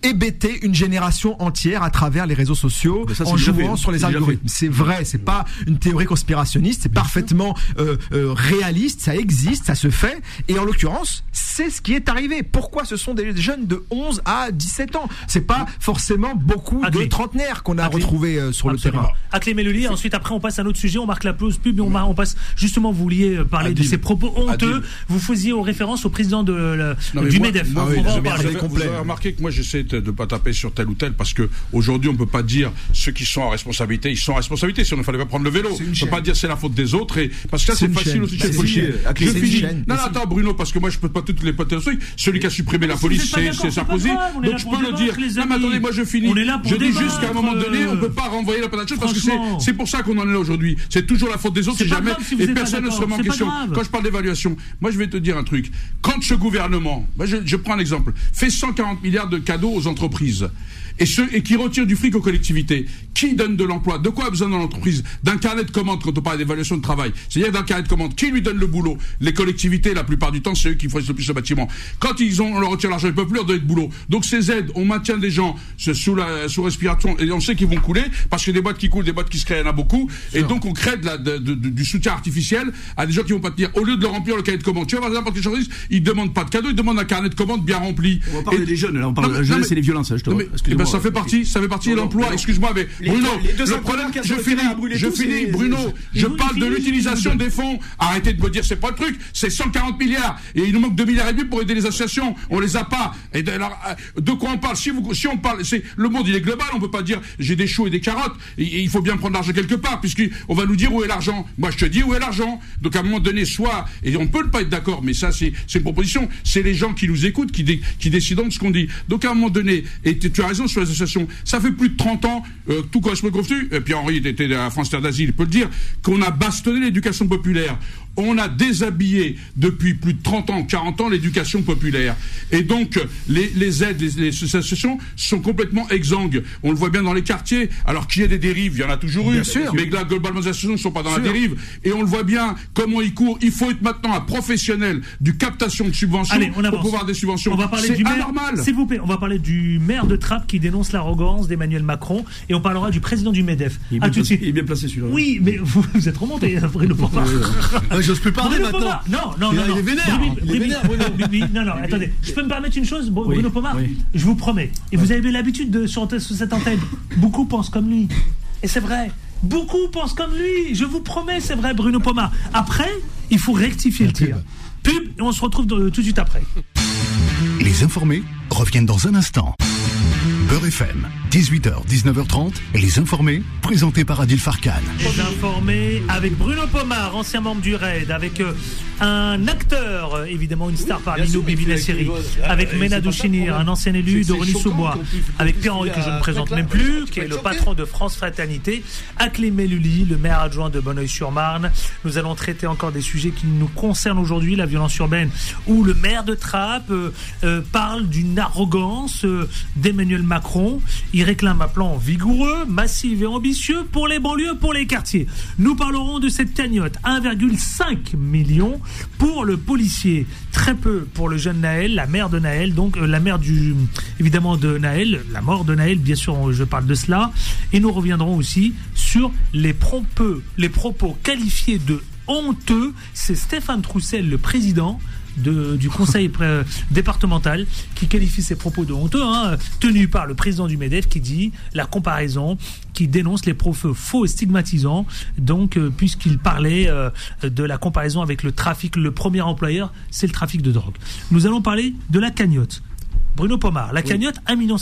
hébéter une génération entière à travers les réseaux sociaux en jouant sur les algorithmes. C'est vrai, c'est pas une théorie conspirationniste, c'est parfaitement euh, euh, réaliste, ça existe, ça se fait, et en l'occurrence, c'est ce qui est arrivé. Pourquoi ce sont des jeunes de 11 à 17 ans? C'est pas forcément beaucoup de trentenaires qu'on a retrouvés euh, sur le terrain. Aclé Mélodie, ensuite après on passe à un autre sujet, on marque la pause pub et on, on passe justement, vous vouliez parler de ces propos honteux, vous faisiez référence au président de, du MEDEF. vous, avez remarqué que moi j'essaie de ne pas taper sur tel ou tel parce que aujourd'hui on peut pas dire ceux qui sont en responsabilité, ils sont en responsabilité. Si on ne fallait pas prendre le vélo, on ne peut pas dire c'est la faute des autres et parce que ça c'est facile aussi. Je finis. Non, non, attends Bruno, parce que moi je peux pas toutes les potes Celui qui a supprimé la police, c'est Sarkozy. Donc je peux le dire. Non, mais attendez, moi je finis. Je dis juste qu'à un moment donné, on peut pas renvoyer la patate parce que c'est pour ça qu'on en est là aujourd'hui. C'est toujours la faute des autres, c'est jamais et personne ne se remet en question. Quand je parle d'évaluation, moi je vais te dire un truc. Quand ce gouvernement, je prends un exemple, fait 140 milliards de cadeaux aux entreprises et, ceux, et qui retirent du fric aux collectivités. Qui donne de l'emploi? De quoi a besoin dans l'entreprise? D'un carnet de commande quand on parle d'évaluation de travail. C'est-à-dire d'un carnet de commande. Qui lui donne le boulot? Les collectivités, la plupart du temps, c'est eux qui fournissent le plus de bâtiment. Quand ils ont, on leur retire l'argent, ils ne peuvent plus leur donner de boulot. Donc ces aides, on maintient des gens sous, la, sous respiration et on sait qu'ils vont couler parce que des boîtes qui coulent, des boîtes qui se créent, il y en a beaucoup. Et donc on crée de la, de, du soutien artificiel à des gens qui vont pas tenir. Au lieu de leur remplir le carnet de commande, tu vois, par exemple, ils ils demandent pas de cadeau, ils demandent un carnet de commande bien rempli. On des jeunes, là, on parle c'est les violences, je te eh ben, ça fait partie, ça fait partie de l'emploi. Excuse-moi, mais Bruno, le problème, je finis, je finis, Bruno, je parle de l'utilisation des fonds. Arrêtez de me dire c'est pas le truc, c'est 140 milliards et il nous manque 2 milliards et demi pour aider les associations. On les a pas. Et de, euh, quoi on parle? Si vous, si on parle, c'est le monde il est global. On peut pas dire j'ai des choux et des carottes. Et, il faut bien prendre l'argent quelque part puisqu'on va nous dire où est l'argent. Moi je te dis où est l'argent. Donc à un moment donné, soit et on peut ne pas être d'accord, mais ça c'est une proposition. C'est les gens qui nous écoutent qui, qui décident de ce qu'on dit. Donc à un moment donné Et tu as raison sur les associations. Ça fait plus de 30 ans, euh, tout correspond confus, et puis Henri était à France Terre d'Asile, il peut le dire, qu'on a bastonné l'éducation populaire on a déshabillé depuis plus de 30 ans, 40 ans l'éducation populaire. Et donc, les, aides, les, associations sont complètement exsangues. On le voit bien dans les quartiers. Alors qu'il y ait des dérives, il y en a toujours eu. Mais là, globalement, les associations ne sont pas dans la dérive. Et on le voit bien, comment ils courent. Il faut être maintenant un professionnel du captation de subventions pour pouvoir des subventions. On va parler du maire. S'il vous plaît, on va parler du maire de Trappes qui dénonce l'arrogance d'Emmanuel Macron. Et on parlera du président du MEDEF. Il est, bien, placé, celui-là. Oui, mais vous, êtes remonté, Bruno j'ose plus parler maintenant. Non, non, non. Il est vénère. Il est vénère, Non, non, attendez. Je peux me permettre une chose, Bruno Pomar Je vous promets. Et vous avez l'habitude de chanter sur cette antenne. Beaucoup pensent comme lui. Et c'est vrai. Beaucoup pensent comme lui. Je vous promets, c'est vrai, Bruno Pomar. Après, il faut rectifier le tir. Pub, et on se retrouve tout de suite après. Les informés reviennent dans un instant. Beurre FM, 18h, 19h30, les informés, présentés par Adil Farkan. Les informés avec Bruno Pomar, ancien membre du RAID, avec euh, un acteur, euh, évidemment une star par Lino Bibi la série, avec Mena Douchinir, un ancien élu de René Sous-Bois, avec Pierre-Henri que je ne présente même plus, qui est le patron de France Fraternité, Aklimé Lully, le maire adjoint de Bonneuil-sur-Marne. Nous allons traiter encore des sujets qui nous concernent aujourd'hui, la violence urbaine, où le maire de Trappes euh, parle d'une arrogance d'Emmanuel Macron. Il réclame un plan vigoureux, massif et ambitieux pour les banlieues, pour les quartiers. Nous parlerons de cette cagnotte. 1,5 million pour le policier. Très peu pour le jeune Naël, la mère de Naël, donc euh, la mère du, évidemment de Naël, la mort de Naël, bien sûr, je parle de cela. Et nous reviendrons aussi sur les, les propos qualifiés de honteux. C'est Stéphane Troussel, le président, du conseil départemental qui qualifie ces propos de honteux, hein, tenus par le président du MEDEF qui dit la comparaison, qui dénonce les propos faux et stigmatisants, donc euh, puisqu'il parlait euh, de la comparaison avec le trafic, le premier employeur, c'est le trafic de drogue. Nous allons parler de la cagnotte. Bruno Pomar, la cagnotte 1,5 million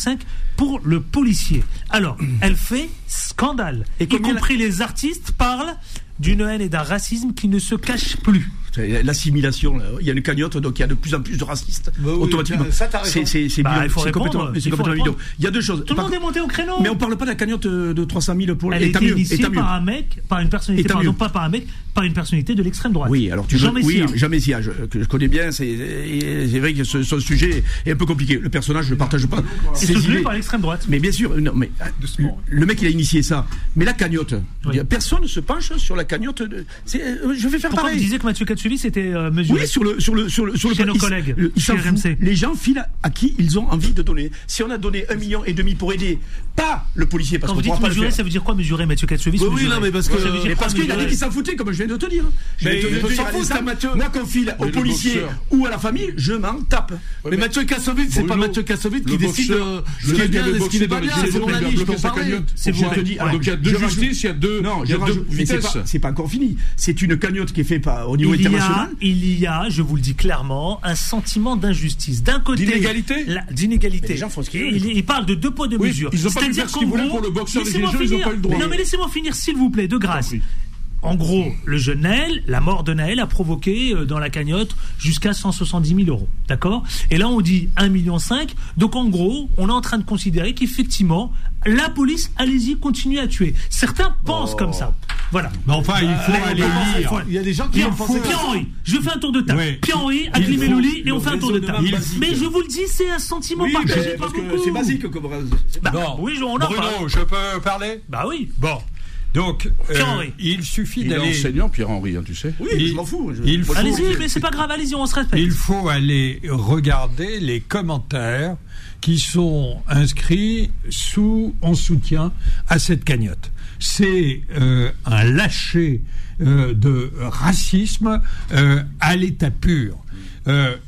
pour le policier. Alors, elle fait scandale. Et y compris les artistes parlent d'une haine et d'un racisme qui ne se cachent plus l'assimilation. Il y a une cagnotte, donc il y a de plus en plus de racistes bah automatiquement. C'est c'est bah, complètement, évident. Il y a deux choses. Tout le monde est monté au créneau. Mais on parle pas de la cagnotte de 300 000 pour. Elle a été initiée par un mec, par une personnalité, pardon, pas par un mec, par une personnalité de l'extrême droite. Oui, alors tu Jean veux, oui, Jean Messia, je, que je connais bien. C'est vrai que ce, ce, sujet est un peu compliqué. Le personnage, je ne partage pas. C'est soutenu par l'extrême droite. Mais bien sûr, non, mais le mec il a initié ça. Mais la cagnotte, personne ne se penche sur la cagnotte. Je vais faire pareil. Vous disiez que Mathieu Katsuli c'était euh, mesuré. Oui, sur le sur le sur le sur Chez nos collègues. Chez RMC. Les gens filent à qui ils ont envie de donner. Si on a donné un million et demi pour aider, pas le policier, parce Quand vous dites mesurer, ça veut dire quoi mesurer, Mathieu Katsuli Oui, non, mais parce que parce qu'il a dit qu'il s'en foutait, comme je viens de te dire. Mais moi qu'on file au policier ou à la famille, je m'en tape. Mais Mathieu Kassovitz, c'est pas Mathieu Kassovitz qui décide ce qui est bien et ce qui n'est pas bien. C'est mon avis, je peux parler. C'est vous Donc il y a deux justices, il y a deux vitesses. C'est pas encore fini. C'est une cagnotte qui est faite au niveau international. Il y a, je vous le dis clairement, un sentiment d'injustice. D'un côté, d'inégalité, d'inégalité. Il parle de deux poids deux mesures. Ils ont pas dire ce qu'ils voulaient pour le boxeur des ils n'ont pas eu le droit. Non mais laissez-moi finir s'il vous plaît, de grâce. En gros, le jeune Naël, la mort de Naël a provoqué euh, dans la cagnotte jusqu'à 170 000 euros. D'accord? Et là, on dit 1,5 million. Donc, en gros, on est en train de considérer qu'effectivement, la police, allez-y, continue à tuer. Certains pensent comme ça. Voilà. Mais enfin, il faut euh, aller lire. Il y a des gens qui Pierre, pensent Pierre-Henri, je fais un tour de table. Pierre-Henri, Agli Melouli, et on fait un tour de table. Mais je vous le dis, c'est un sentiment oui, partagé par beaucoup. C'est basique comme bah, Oui, on en Bruno, je peux parler? Bah oui. Bon. Donc, euh, il suffit d'aller. Il est enseignant, Pierre-Henri, hein, tu sais. Oui, je m'en fous. Allez-y, mais c'est pas grave, allez-y, on se respecte. Il faut aller regarder les commentaires qui sont inscrits sous, en soutien à cette cagnotte. C'est euh, un lâcher euh, de racisme à l'état pur.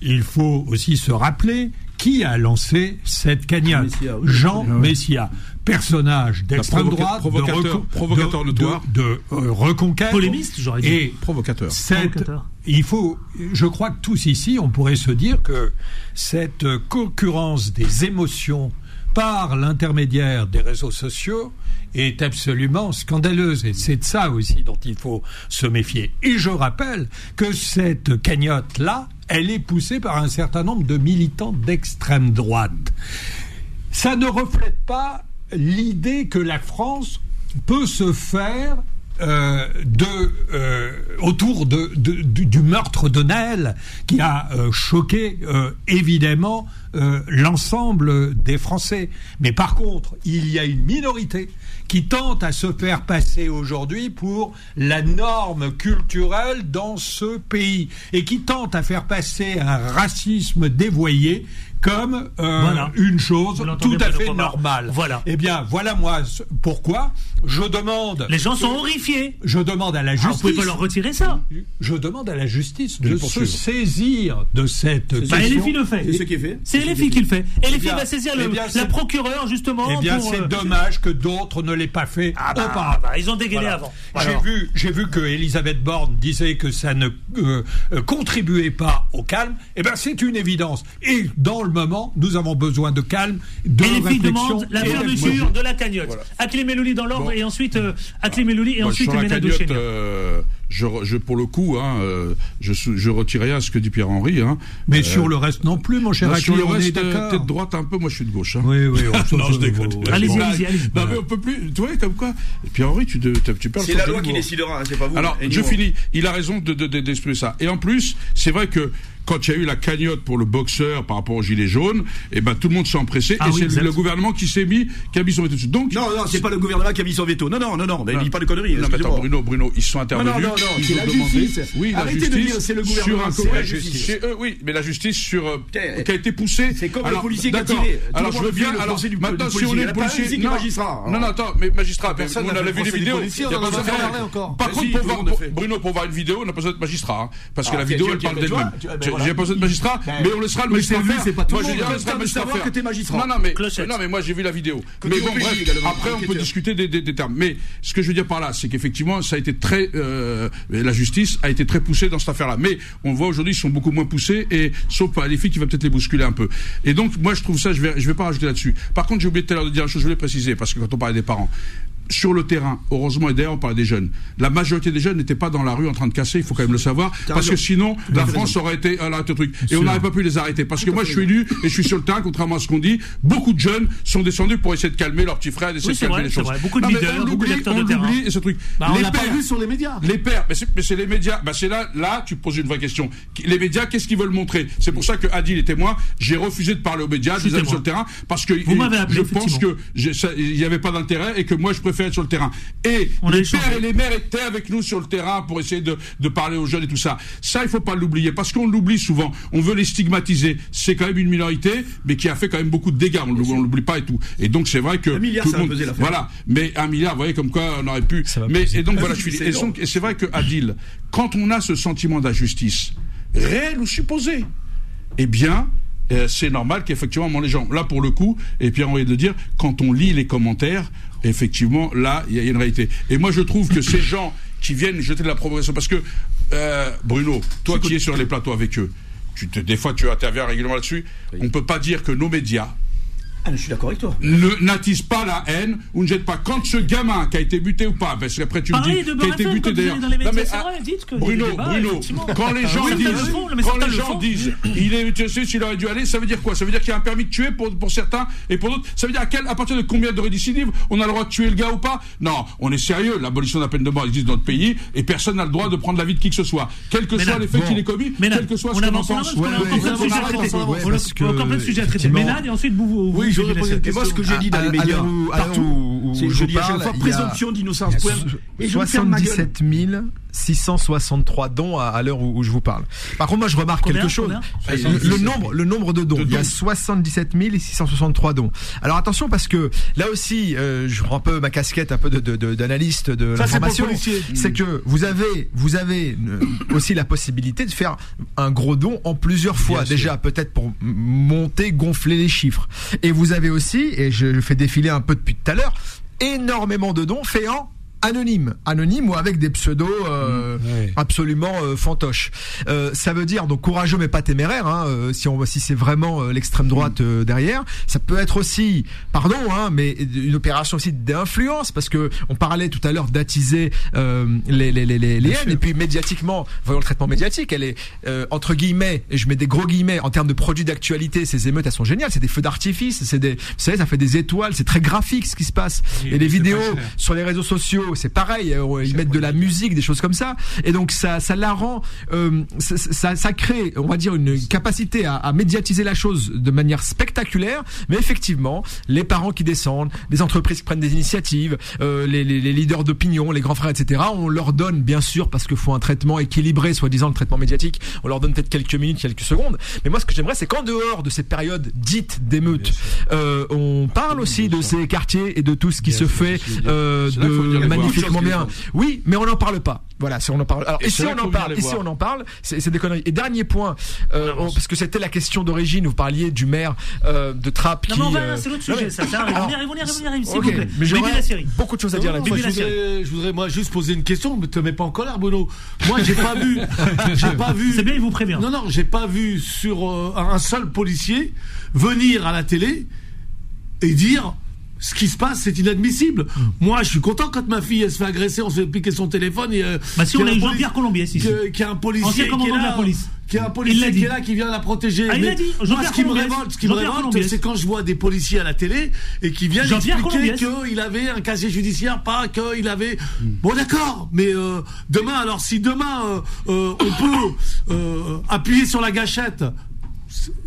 il faut aussi se rappeler qui a lancé cette cagnotte. Jean Messia. Personnage d'extrême droite, provocateur, provocateur de, de, euh, reconquête, polémiste, j'aurais dit, et provocateur. Il faut, je crois que tous ici, on pourrait se dire que cette concurrence des émotions par l'intermédiaire des réseaux sociaux est absolument scandaleuse. Et c'est de ça aussi dont il faut se méfier. Et je rappelle que cette cagnotte-là, elle est poussée par un certain nombre de militants d'extrême droite. ça ne reflète pas l'idée que la France peut se faire euh, de, euh, autour de, du, meurtre de Naël, qui a euh, choqué évidemment l'ensemble des Français. Mais par contre, il y a une minorité qui tente à se faire passer aujourd'hui pour la norme culturelle dans ce pays et qui tente à faire passer un racisme dévoyé comme euh, une chose tout à fait normale. Voilà. Eh bien, voilà moi pourquoi je demande. Les gens sont horrifiés. Je demande à la justice. Ah, vous pouvez pas leur retirer ça. Je demande à la justice de se saisir de cette. Bah, LFI le fait. C'est ce qui est fait. C'est LFI qui le fait. LFI va saisir le, la procureure justement. Eh bien, c'est euh, dommage que d'autres ne l'aient pas fait ah bah, bah, ils ont dégainé avant. J'ai vu, j'ai vu que Elisabeth Borne disait que ça ne euh, contribuait pas au calme. Eh bien, c'est une évidence. Et dans le moment, nous avons besoin de calme, de et les demandent la fermeture de la cagnotte. Voilà. Dans l'ordre et ensuite euh, Akli Melouli et ensuite Emena euh, je, je, pour le coup, hein, euh, je, je retire rien à ce que dit Pierre-Henri. Hein. Mais euh, sur le reste non plus, mon cher Akli, Sur le reste, peut droite un peu, moi je suis de gauche. Hein. Oui, oui. non, je déconne. Allez-y, allez-y, allez Non, mais on peut plus. Tu vois, comme quoi Pierre-Henri, tu, tu parles. C'est la loi qui décidera, hein, c'est pas vous. Alors, je finis. Il a raison d'exprimer de, de, ça. Et en plus, c'est vrai que quand il y a eu la cagnotte pour le boxeur par rapport aux gilets jaunes, et eh ben tout le monde s'est empressé ah et c'est le gouvernement qui s'est mis, qui a mis son veto dessus. Donc non, non, c'est pas le gouvernement qui a mis son veto. Non, non, non, non, mais il dit pas de conneries. Non, mais attends, Bruno, Bruno, ils sont intervenus. Non, non, non, c'est la justice. Oui, la justice. de dire c'est le gouvernement. Sur un justice. Chez eux, oui, mais la justice sur euh, qui a été poussée. C'est comme le policier qui a tiré. Alors je veux bien. Alors maintenant, si on est le policier, non, non, attends, mais magistrat, personne n'a vu les vidéos. A Par contre, Bruno, pour voir une vidéo, on n'a pas besoin de magistrat, parce que la vidéo, elle parle d'elle-même. J'ai pas besoin de magistrat, mais on laissera le magistrat faire. C'est pas tout moi, je dirais, le savoir que t'es magistrat. Non, non, mais, non, mais moi, j'ai vu la vidéo. mais bon, bref, après, on peut discuter des, des, termes. Mais ce que je veux dire par là, c'est qu'effectivement, ça a été très, euh, la justice a été très poussée dans cette affaire-là. Mais on voit aujourd'hui, ils sont beaucoup moins poussés et, sauf les filles qui vont peut-être les bousculer un peu. Et donc, moi, je trouve ça, je vais, je vais pas rajouter là-dessus. Par contre, j'ai oublié tout à l'heure de dire une chose, je voulais préciser, parce que quand on parlait des parents, sur le terrain, heureusement, et d'ailleurs on parlait des jeunes, la majorité des jeunes n'étaient pas dans la rue en train de casser, il faut quand même le savoir, parce que sinon la France aurait été à l'arrêt truc. Et on n'aurait pas pu les arrêter. Parce que moi je suis élu et je suis sur le terrain, contrairement à ce qu'on dit, beaucoup de jeunes sont descendus pour essayer de calmer leurs petits frères, d'essayer de calmer les choses. Beaucoup de leaders, beaucoup d'acteurs de terrain. et ce truc. Bah, les pères, sur les médias. Les pères, mais c'est les médias. Bah c'est là, là, tu poses une vraie question. Les médias, qu'est-ce qu'ils veulent montrer? C'est pour ça que Adil était moi. J'ai refusé de parler aux médias, je sur le terrain, parce que je pense que il n'y avait pas d'intérêt et que moi je préfère sur le terrain. Et les pères et les mères étaient avec nous sur le terrain pour essayer de, de parler aux jeunes et tout ça. Ça, il faut pas l'oublier, parce qu'on l'oublie souvent. On veut les stigmatiser. C'est quand même une minorité, mais qui a fait quand même beaucoup de dégâts. On ne l'oublie pas et tout. Et donc, c'est vrai que... Un milliard, ça monde, Voilà. Mais un milliard, vous voyez, comme quoi on aurait pu... Mais, et donc, voilà, je suis... Et, c'est vrai que, Adil, quand on a ce sentiment d'injustice, réel ou supposé, eh bien, euh, c'est normal qu'effectivement les gens, là pour le coup, et Pierre envie de le dire, quand on lit les commentaires, effectivement, là, il y, a une réalité. Et moi, je trouve que ces gens qui viennent jeter de la provocation, parce que, euh, Bruno, toi qui es sur les plateaux avec eux, tu te, des fois tu interviens régulièrement là-dessus, on ne peut pas dire que nos médias, ah, je suis d'accord avec toi. Ne n'attise pas la haine ou ne jette pas. Quand ce gamin qui a été buté ou pas, parce qu'après tu me dis qui a été buté d'ailleurs. Bruno, Bruno, quand les gens disent, quand les gens disent, il est tué, s'il aurait dû aller, ça veut dire quoi? Ça veut dire qu'il y a un permis de tuer pour pour certains et pour d'autres. Ça veut dire à quel, à partir de combien de récidives on a le droit de tuer le gars ou pas? Non, on est sérieux. L'abolition de la peine de mort existe dans notre pays et personne n'a le droit de prendre la vie de qui que ce soit, quel que soit l'effet qu'il ait commis, quel que soit ce qu'on en pense. On a encore plein de sujets à traiter. Ménade et ensuite vous. Oui, j'aurais posé ce que j'ai dit dans les médias, partout, je dis à chaque fois présomption d'innocence. 77 663 dons à, l'heure où, je vous parle. Par contre, moi, je remarque quelque chose. Le, nombre, le nombre de dons. il y a 77 663 dons. Alors attention parce que là aussi, euh, je prends un peu ma casquette, un peu d'analyste de, de, l'information. C'est que vous avez, vous avez euh, aussi la possibilité de faire un gros don en plusieurs fois. Déjà, peut-être pour monter, gonfler les chiffres. Et vous avez aussi, et je fais défiler un peu depuis tout à l'heure, énormément de dons faits en anonymes, anonymes ou avec des pseudos euh, mmh, absolument euh, fantoches. Euh, ça veut dire donc courageux mais pas téméraire. Hein, euh, si on si c'est vraiment l'extrême droite mmh. derrière, ça peut être aussi, pardon, hein, mais une opération aussi d'influence parce que on parlait tout à l'heure d'attiser les les les les, les haines et puis médiatiquement, voyons le traitement médiatique, elle est entre guillemets, et je mets des gros guillemets en termes de produits d'actualité, ces émeutes elles sont géniales, c'est des feux d'artifice, c'est des, vous savez, ça fait des étoiles, c'est très graphique ce qui se passe. et les vidéos sur les réseaux sociaux, c'est pareil, euh, ils mettent de la musique, des choses comme ça, et donc ça, ça la rend, euh, ça, ça, crée, on va dire, une capacité à, à, médiatiser la chose de manière spectaculaire, mais effectivement, les parents qui descendent, les entreprises qui prennent des initiatives, euh, les, les, les, leaders d'opinion, les grands frères, etc. On leur donne, bien sûr, parce qu'il faut un traitement équilibré, soi-disant le traitement médiatique, on leur donne peut-être quelques minutes, quelques secondes. Mais moi, ce que j'aimerais, c'est qu'en dehors de ces périodes dites d'émeutes, euh, on parle aussi de ces quartiers et de tout ce qui se fait euh, de magnifiquement bien. Oui, mais on n'en parle pas. Voilà, si on en parle. Alors, et, si on en parle, et si on en parle, c'est des conneries. Et dernier point, euh, parce que c'était la question d'origine, vous parliez du maire euh, de Trappes qui. Non, mais c'est l'autre sujet, ça. ça arrive. on y arrive, on y arrive, on y arrive, s'il vous plaît. Mais j'aurais beaucoup de choses à dire là-dessus. Je voudrais, moi, juste poser une question, mais te mets pas en colère, Bruno. Moi, j'ai pas vu, j'ai pas vu. C'est bien, il vous prévient. Non, non, j'ai pas vu sur un seul policier venir à la télé et dire ce qui se passe, c'est inadmissible. Moi, je suis content quand ma fille elle se fait agresser, on se fait piquer son téléphone. Et, euh, bah si on a eu Jean-Pierre Colombier, si. Qui a un policier qui est là, la police. Qui a un policier qui est là, qui vient la protéger. Ah, il a dit. Moi, ce qui me révolte, ce qui me révolte, c'est quand je vois des policiers à la télé et qui viennent expliquer qu'il avait un casier judiciaire, pas qu'il avait. Mm. Bon, d'accord, mais euh, demain, alors si demain euh, euh on peut euh, appuyer sur la gâchette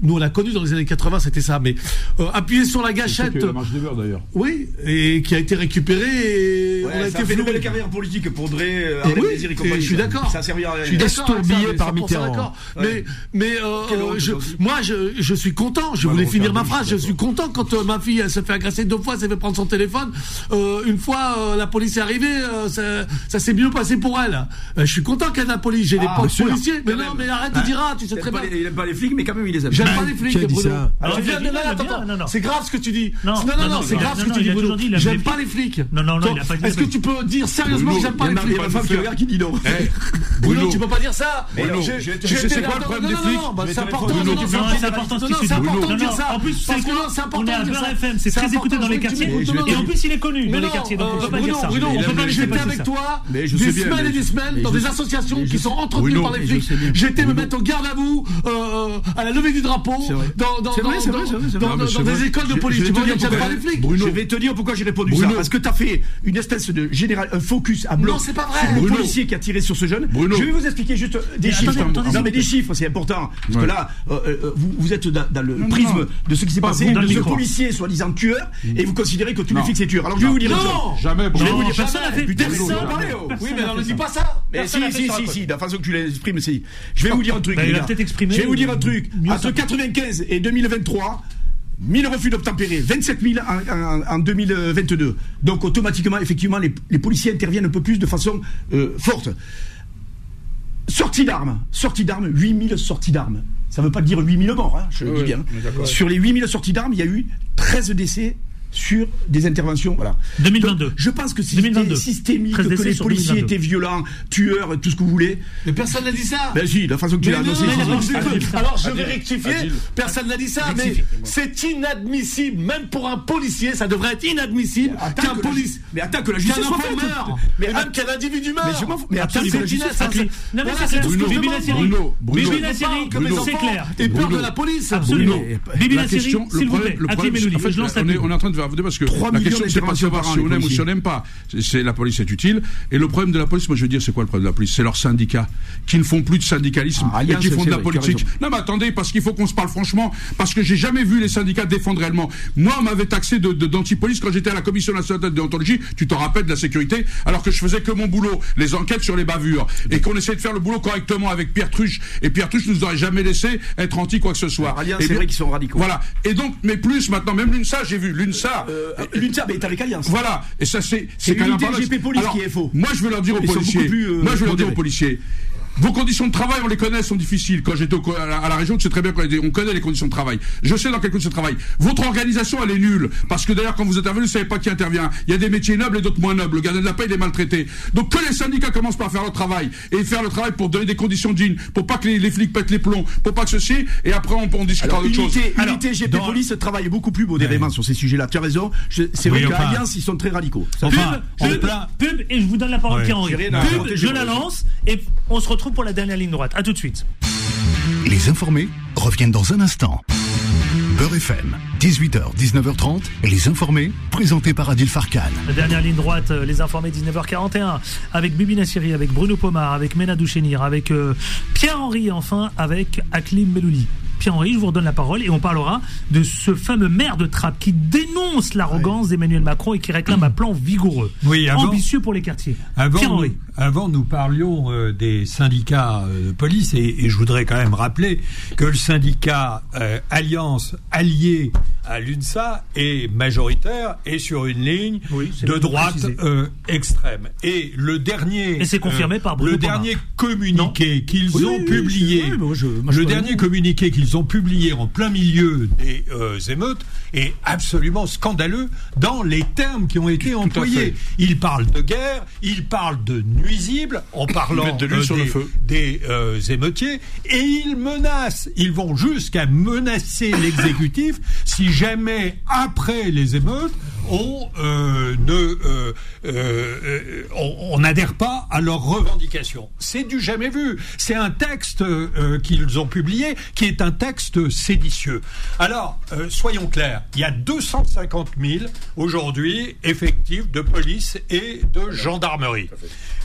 nous on l'a connu dans les années 80, c'était ça, mais euh, appuyer sur la gâchette. La marche des d'ailleurs. Oui, et qui a été récupéré. Et ouais, on a ça été fait une nouvelle carrière politique pour Dre, euh, oui, et compagnie. Je suis d'accord. Ça servira à rien. Je suis estourbié par Mitterrand. Mais, mais euh, je, moi, je, je suis content. Je voulais finir ma phrase. Je suis content quand euh, ma fille elle se fait agresser deux fois, elle s'est fait prendre son téléphone. Euh, une fois, euh, la police est arrivée, ça, ça s'est mieux passé pour elle. je suis content qu'elle ait la police. J'ai des ah, potes policiers. Mais non, mais arrête de dire, ah, tu sais très bien. Il aime pas les flics, mais quand même, il les aime. J'aime pas les flics, Bruno. Alors, viens de là, attends, C'est grave ce que tu dis. Non, non, non, c'est grave ce que tu dis, Bruno. J'aime pas les flics. Non, non, non, il a pas dit Est-ce que tu peux dire sérieusement que j'aime pas les flics Il y a ma femme qui regarde qui dit non. Bruno, tu peux pas dire ça. C'est quoi le problème des flics C'est important. C'est important de dire ça. En plus, c'est important. On est à Beurre FM, c'est très écouté dans les quartiers. Et en plus, il est connu dans les quartiers, donc on peut pas dire ça. Bruno, on peut pas J'étais avec toi des semaines et des semaines dans des associations qui sont entretenues par les flics. J'étais me mettre en garde à vous à la du drapeau dans dans des écoles de police. Tu veux dire pas les flics Je vais te dire pourquoi j'ai répondu ça. Parce que tu as fait une espèce de général, un focus à bloc. Non, c'est pas vrai. Le policier qui a tiré sur ce jeune. Je vais vous expliquer juste des chiffres. Non, mais des chiffres, c'est important. Parce que là, euh, euh, vous êtes dans le prisme de ce qui s'est passé. De ce policier soi-disant tueur, et vous considérez que tous les flics c'est tueur. Alors je vais vous dire. Non, jamais. Je vais vous dire. Personne n'a fait. Oui, mais alors ne dis pas ça. Mais si, si, si, si. De la façon que tu l'exprimes, si. Je vais vous dire un truc. Il a peut-être exprimé. Je vais vous dire un truc. Entre 95 et 2023. 1000 refus d'obtempérer, 27 000 en, 2022. Donc automatiquement, effectivement, les, policiers interviennent un peu plus de façon euh, forte. Sortie d'armes, sortie d'armes, 8000 sorties d'armes. Ça ne veut pas dire 8000 morts, hein, je le dis bien. Sur les 8000 sorties d'armes, il y a eu 13 décès sur des interventions. Voilà. 2022. je pense que si c'était systémique, que les policiers étaient violents, tueurs, tout ce que vous voulez. Mais personne n'a dit ça. Ben si, la façon que tu l'as annoncé. Alors je vais rectifier. Personne n'a dit ça, mais c'est inadmissible, même pour un policier, ça devrait être inadmissible qu'un policier. Mais attends que la justice soit faite. Mais même qu'un individu meurt. Mais je m'en fous. Mais attends que la justice soit faite. Non mais ça c'est tout ce que Bibi la série. Bibi la série, c'est clair. Et peur de la police. Absolument. Bibi la série, s'il vous plaît. Je lance la On est en train de parce que la question c'est pas savoir si on aime ou si on n'aime pas. C'est la police est utile. Et le problème de la police, moi je veux dire, c'est quoi le problème de la police? C'est leurs syndicats qui ne font plus de syndicalisme ah, et qui font de la politique. Non mais attendez, parce qu'il faut qu'on se parle franchement, parce que j'ai jamais vu les syndicats défendre réellement. Moi, on m'avait taxé de d'antipolice quand j'étais à la commission nationale de déontologie. Tu t'en rappelles de la sécurité, alors que je faisais que mon boulot, les enquêtes sur les bavures, et qu'on essayait de faire le boulot correctement avec Pierre Truche. Et Pierre Truche nous aurait jamais laissé être anti quoi que ce soit. c'est vrai qu'ils sont radicaux. Voilà. Et donc, mais plus maintenant, même l'UNSA, j'ai vu l'UNSA. Euh, l'UNSA, mais est avec Alliance. Voilà. Et ça, c'est c'est quand même GP Police qui est faux. Moi, je veux leur dire aux policiers. moi, je veux leur dire aux policiers Vos conditions de travail, on les connaît, sont difficiles. Quand j'étais à, la région, tu sais très bien qu'on connaît les conditions de travail. Je sais dans quelles conditions de travail. Votre organisation, elle est nulle. Parce que d'ailleurs, quand vous intervenez, vous savez pas qui intervient. Il y a des métiers nobles et d'autres moins nobles. Le gardien de la paix, il est maltraité. Donc que les syndicats commencent par faire leur travail et faire le travail pour donner des conditions dignes, pour pas que les, flics pètent les plombs, pour pas que ceci, et après on, on discutera d'autres choses. Unité GP Police travaille beaucoup plus modérément sur ces sujets-là. Tu as raison. C'est vrai qu'à Alliance, ils sont très radicaux. pub, et je vous donne la parole, Pierre-Henri. Pub, je la lance et on se retrouve pour la dernière ligne droite. À tout de suite. Les informés reviennent dans un instant. Beurre FM, 18h, 19h30, et les informés, présentés par Adil Farkan. La dernière ligne droite, euh, les informés, 19h41, avec Bibi Nassiri, avec Bruno Pomar, avec Mena Douchenir, avec euh, Pierre-Henri, enfin, avec Aklim Melouli. Pierre-Henri, je vous redonne la parole et on parlera de ce fameux maire de Trappes qui dénonce l'arrogance d'Emmanuel Macron et qui réclame un plan vigoureux, ambitieux pour les quartiers. Pierre-Henri. Avant, nous parlions euh, des syndicats euh, de police et, je voudrais quand même rappeler que le syndicat euh, Alliance allié à l'UNSA est majoritaire et sur une ligne de droite extrême. Et le dernier, et c'est confirmé par le dernier communiqué qu'ils ont publié, le dernier communiqué qu'ils ont publié en plein milieu des émeutes est absolument scandaleux dans les termes qui ont été employés. Ils parlent de guerre, ils parlent de nuit nuisible en parlant de euh, des, euh, émeutiers et ils menacent, ils vont jusqu'à menacer l'exécutif si jamais après les émeutes on euh, ne on n'adhère pas à leurs revendications. C'est du jamais vu. C'est un texte qu'ils ont publié qui est un texte séditieux. Alors soyons clairs, il y a 250 000 aujourd'hui effectifs de police et de gendarmerie.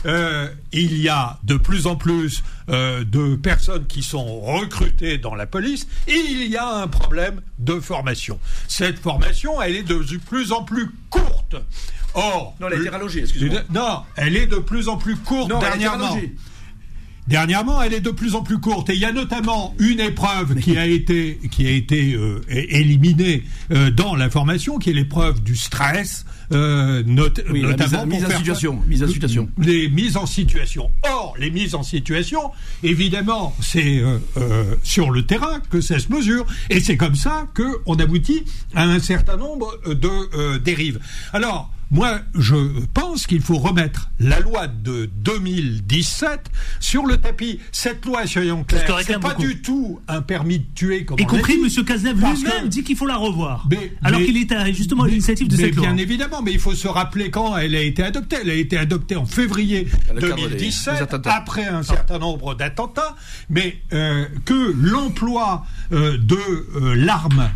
Euh, il y a de plus en plus euh, de personnes qui sont recrutées dans la police et il y a un problème de formation. Cette formation, elle est de plus en plus courte. Or, non, elle a été rallongée, excusez-moi. Non, elle est de plus en plus courte dernièrement. Dernièrement, elle est de plus en plus courte et il y a notamment une épreuve qui a été qui a été euh, éliminée dans la formation, qui est l'épreuve du stress, euh, notamment mise, en situation, mise en situation. Les mises en situation. Or, les mises en situation, évidemment, c'est euh, euh, sur le terrain que ça se mesure, et c'est comme ça qu'on aboutit à un certain nombre de dérives. Alors, moi, je pense qu'il faut remettre la loi de 2017 sur le tapis. Cette loi, soyons clairs, c'est pas du tout un permis de tuer. Comme y compris M. Cazeneuve lui-même dit qu'il faut la revoir. alors qu'il est justement à l'initiative de cette loi. Bien évidemment, mais il faut se rappeler quand elle a été adoptée. Elle a été adoptée en février 2017, après un certain nombre d'attentats, mais euh, que l'emploi euh, de euh, l'arme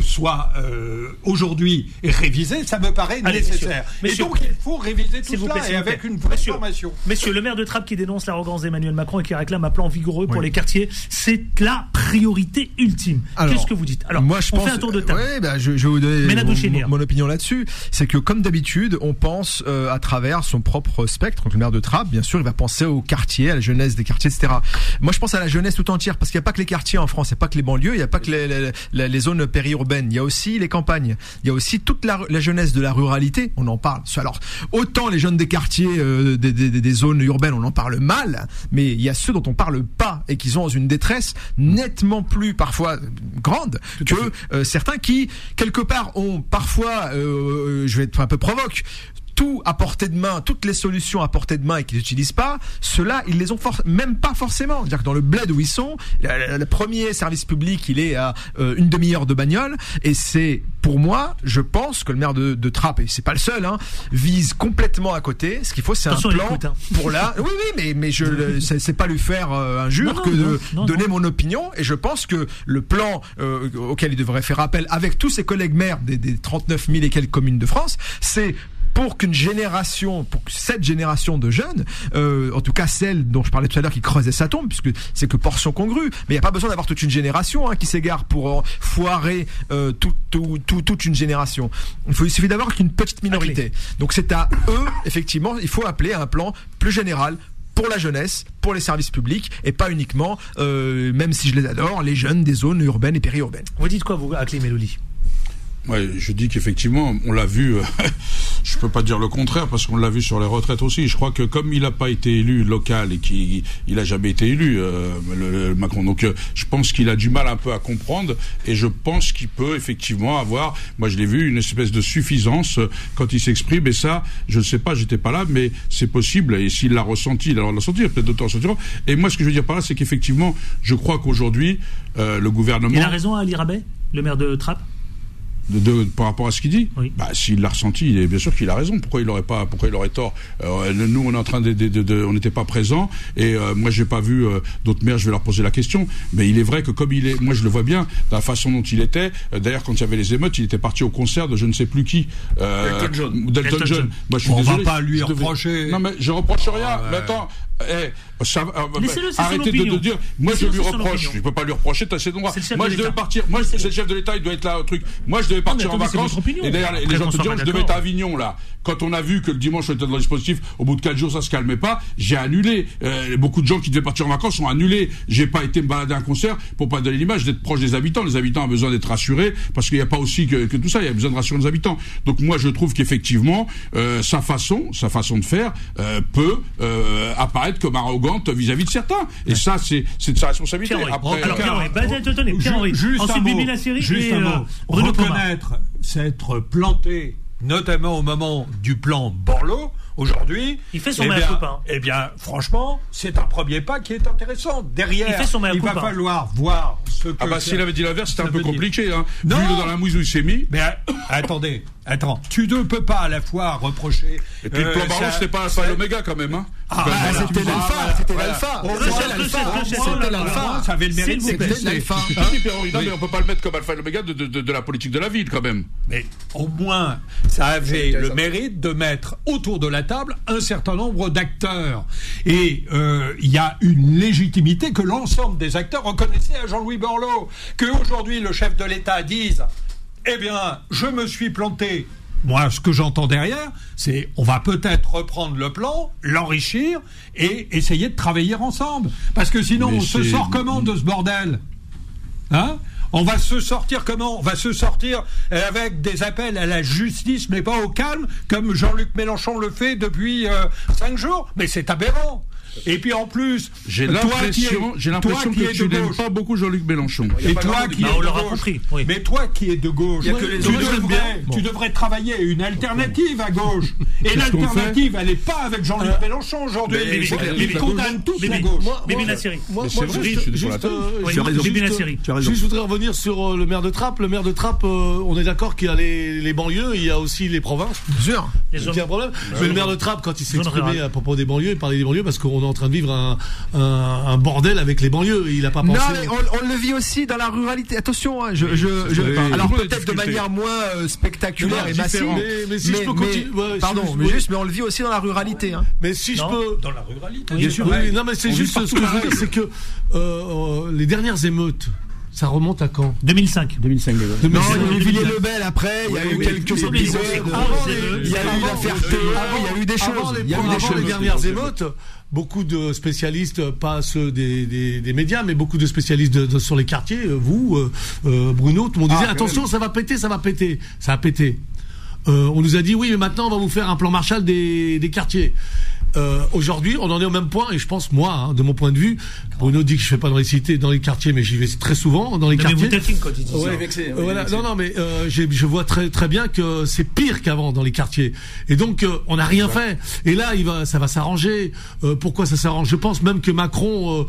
soit aujourd'hui révisé, ça me paraît nécessaire. et donc il faut réviser tout cela et avec une vraie formation. Monsieur, le maire de Trappes qui dénonce l'arrogance d'Emmanuel Macron et qui réclame un plan vigoureux pour les quartiers, c'est la priorité ultime. Qu'est-ce que vous dites? Alors, moi, je on pense, fait un tour de table. Bah, je, vais vous donner mon, opinion là-dessus. C'est que comme d'habitude, on pense euh, à travers son propre spectre. Donc le maire de Trappes, bien sûr, il va penser au quartier, à la jeunesse des quartiers, etc. Moi, je pense à la jeunesse tout entière parce qu'il n'y a pas que les quartiers en France, il n'y a pas que les banlieues, il n'y a pas que les, les, les, zones périurbaines, il y a aussi les campagnes, il y a aussi toute la, la jeunesse de la ruralité on en parle. Alors, autant les jeunes des quartiers, euh, des, zones urbaines, on en parle mal, mais il y a ceux dont on parle pas et qui sont dans une détresse nettement plus parfois grande que euh, certains qui, quelque part, ont parfois, euh, je vais être un peu provoque, tout à portée de main, toutes les solutions à portée de main et qu'ils n'utilisent pas, ceux-là, ils les ont même pas forcément. C'est-à-dire que dans le bled où ils sont, le, premier service public, il est à euh, une demi-heure de bagnole, et c'est, pour moi, je pense que le maire de, de Trappes, et c'est pas le seul, hein, vise complètement à côté. Ce qu'il faut, c'est un plan hein. pour la. Oui, oui, mais mais je, c'est pas lui faire euh, injure que de donner mon opinion, et je pense que le plan euh, auquel il devrait faire appel avec tous ses collègues maires des, des 39 000 et quelques communes de France, c'est pour qu'une génération, pour cette génération de jeunes, euh, en tout cas celle dont je parlais tout à l'heure qui creusait sa tombe, puisque c'est que portion congrue, mais il n'y a pas besoin d'avoir toute une génération hein, qui s'égare pour euh, foirer euh, tout, tout, tout, toute une génération. Il, faut, il suffit d'avoir qu'une petite minorité. Donc c'est à eux, effectivement, il faut appeler à un plan plus général pour la jeunesse, pour les services publics, et pas uniquement, euh, même si je les adore, les jeunes des zones urbaines et périurbaines. Vous dites quoi, vous, à Clémelouli Ouais, je dis qu'effectivement, on l'a vu. Euh, je peux pas dire le contraire parce qu'on l'a vu sur les retraites aussi. Je crois que comme il n'a pas été élu local et qu'il il a jamais été élu, euh, le, Macron, donc euh, je pense qu'il a du mal un peu à comprendre et je pense qu'il peut effectivement avoir, moi je l'ai vu, une espèce de suffisance euh, quand il s'exprime et ça, je ne sais pas, j'étais pas là, mais c'est possible et s'il l'a ressenti, il a le le sentir, peut-être d'autres sentiront. Et moi ce que je veux dire par là, c'est qu'effectivement, je crois qu'aujourd'hui, le gouvernement... Il a raison à Ali Rabet, le maire de Trappes? De, par rapport à ce qu'il dit bah, S'il l'a ressenti, il est bien sûr qu'il a raison. Pourquoi il aurait pas Pourquoi il aurait tort euh, Nous, on est en train de, de, de on n'était pas présents et euh, moi, j'ai pas vu euh, d'autres maires. Je vais leur poser la question. Mais il est vrai que comme il est, moi, je le vois bien, dans la façon dont il était. D'ailleurs, quand il y avait les émeutes, il était parti au concert de je ne sais plus qui. Delton John. Delton John. Moi, je suis on désolé. va pas lui reprocher. Non, mais je reproche rien. Ah, mais attends, eh, ça, euh, arrêtez de, de, dire. Moi, je lui reproche. Je peux pas lui reprocher. T'as ses droits. Moi, je devais partir. Moi, c'est le chef de l'État. Il doit être là au truc. Moi, je devais partir en vacances. Et d'ailleurs, les gens te disent, je devais être à Avignon là. Quand on a vu que le dimanche on était dans le dispositif, au bout de quatre jours, ça se calmait pas. J'ai annulé. Euh, beaucoup de gens qui devaient partir en vacances ont annulé. J'ai pas été me balader à un concert pour pas donner l'image d'être proche des habitants. Les habitants ont besoin d'être rassurés parce qu'il n'y a pas aussi que, que, tout ça. Il y a besoin de rassurer les habitants. Donc moi, je trouve qu'effectivement, euh, sa façon, sa façon de faire euh, peut euh, apparaître comme arrogante vis-à-vis de certains. Et ça, c'est de sa responsabilité. Après, alors, Pierre-Henri, attendez, Pierre-Henri. Juste Ensuite, un mot, la série juste et, un mot. Reconnaître s'être planté, notamment au moment du plan Borloo, aujourd'hui. Il fait son eh meilleur copain. Eh bien, franchement, c'est un premier pas qui est intéressant. Derrière, il, fait son il va falloir voir ce que. Ah bah s'il avait dit l'inverse, c'était un peu compliqué. Hein. Non. Vu dans la mouise où il s'est mis. Mais euh, attendez, attends, tu ne peux pas à la fois reprocher. Et puis le plan euh, Barlow, c'était pas alpha et l'oméga quand même. Hein. Ah, bah, c'était l'alpha, c'était l'alpha. C'était l'alpha. Ça avait le mérite, c'était l'alpha. Non mais on peut pas le mettre comme alpha et l'oméga de la politique de la ville quand même. Mais au moins, ça avait le mérite de mettre autour de la table un certain nombre d'acteurs. Et euh, il y a une légitimité que l'ensemble des acteurs reconnaissaient à Jean-Louis Borloo. Qu'aujourd'hui, le chef de l'État dise Eh bien, je me suis planté moi, ce que j'entends derrière, c'est on va peut-être reprendre le plan, l'enrichir et essayer de travailler ensemble. Parce que sinon, on se sort comment de ce bordel? Hein? On va se sortir comment? On va se sortir avec des appels à la justice, mais pas au calme, comme Jean-Luc Mélenchon le fait depuis euh, cinq jours. Mais c'est aberrant. Et puis en plus, j'ai l'impression, j'ai l'impression que tu n'aimes pas beaucoup Jean-Luc Mélenchon. Et toi qui es de gauche, mais toi qui es de gauche, tu, devrais, tu devrais travailler une alternative à gauche. Et l'alternative, elle n'est pas avec Jean-Luc Mélenchon aujourd'hui. Ils condamnent tous la gauche. Bibi Nassiri. Moi, juste, je voudrais revenir sur euh, le maire de Trappes. Le maire de Trappes, euh, on est d'accord qu'il y a les banlieues, il y a aussi les provinces. Bien sûr. Il y a un problème. Mais le maire de Trappes, quand il s'est exprimé à propos des banlieues, il parlait des banlieues parce qu'on en train de vivre un, un, bordel avec les banlieues. Il n'a pas pensé. Non, on, le vit aussi dans la ruralité. Attention, hein, je, je, alors peut-être de manière moins euh, spectaculaire et massive. Mais, si je peux continuer, pardon, mais juste, mais on le vit aussi dans la ruralité. Hein. Mais si je peux, dans la ruralité. Bien sûr. non, mais c'est juste ce que je veux dire, c'est que euh, euh, les dernières émeutes ça remonte à quand 2005. 2005 Non, il y a eu Villiers-le-Bel après, il y a eu quelques épisodes. Il y a eu l'affaire il y a eu des choses. Il y a eu des choses. les dernières émeutes, beaucoup de spécialistes, pas ceux des, des, médias, mais beaucoup de spécialistes sur les quartiers, euh, vous, euh, euh, Bruno, tout le monde disait attention, ça va péter, ça va péter. Ça a pété. on nous a dit oui, mais maintenant on va vous faire un plan Marshall des, des quartiers. Euh, aujourd'hui, on en est au même point, et je pense, moi, hein, de mon point de vue, Bruno dit que je fais pas dans les cités, dans les quartiers, mais j'y vais très souvent dans les quartiers. Mais vous quand il dit ça. voilà. Non, non, mais euh, je vois très très bien que c'est pire qu'avant dans les quartiers. Et donc, euh, on n'a rien fait. Et là, il va, ça va s'arranger. Euh, pourquoi ça s'arrange? Je pense même que Macron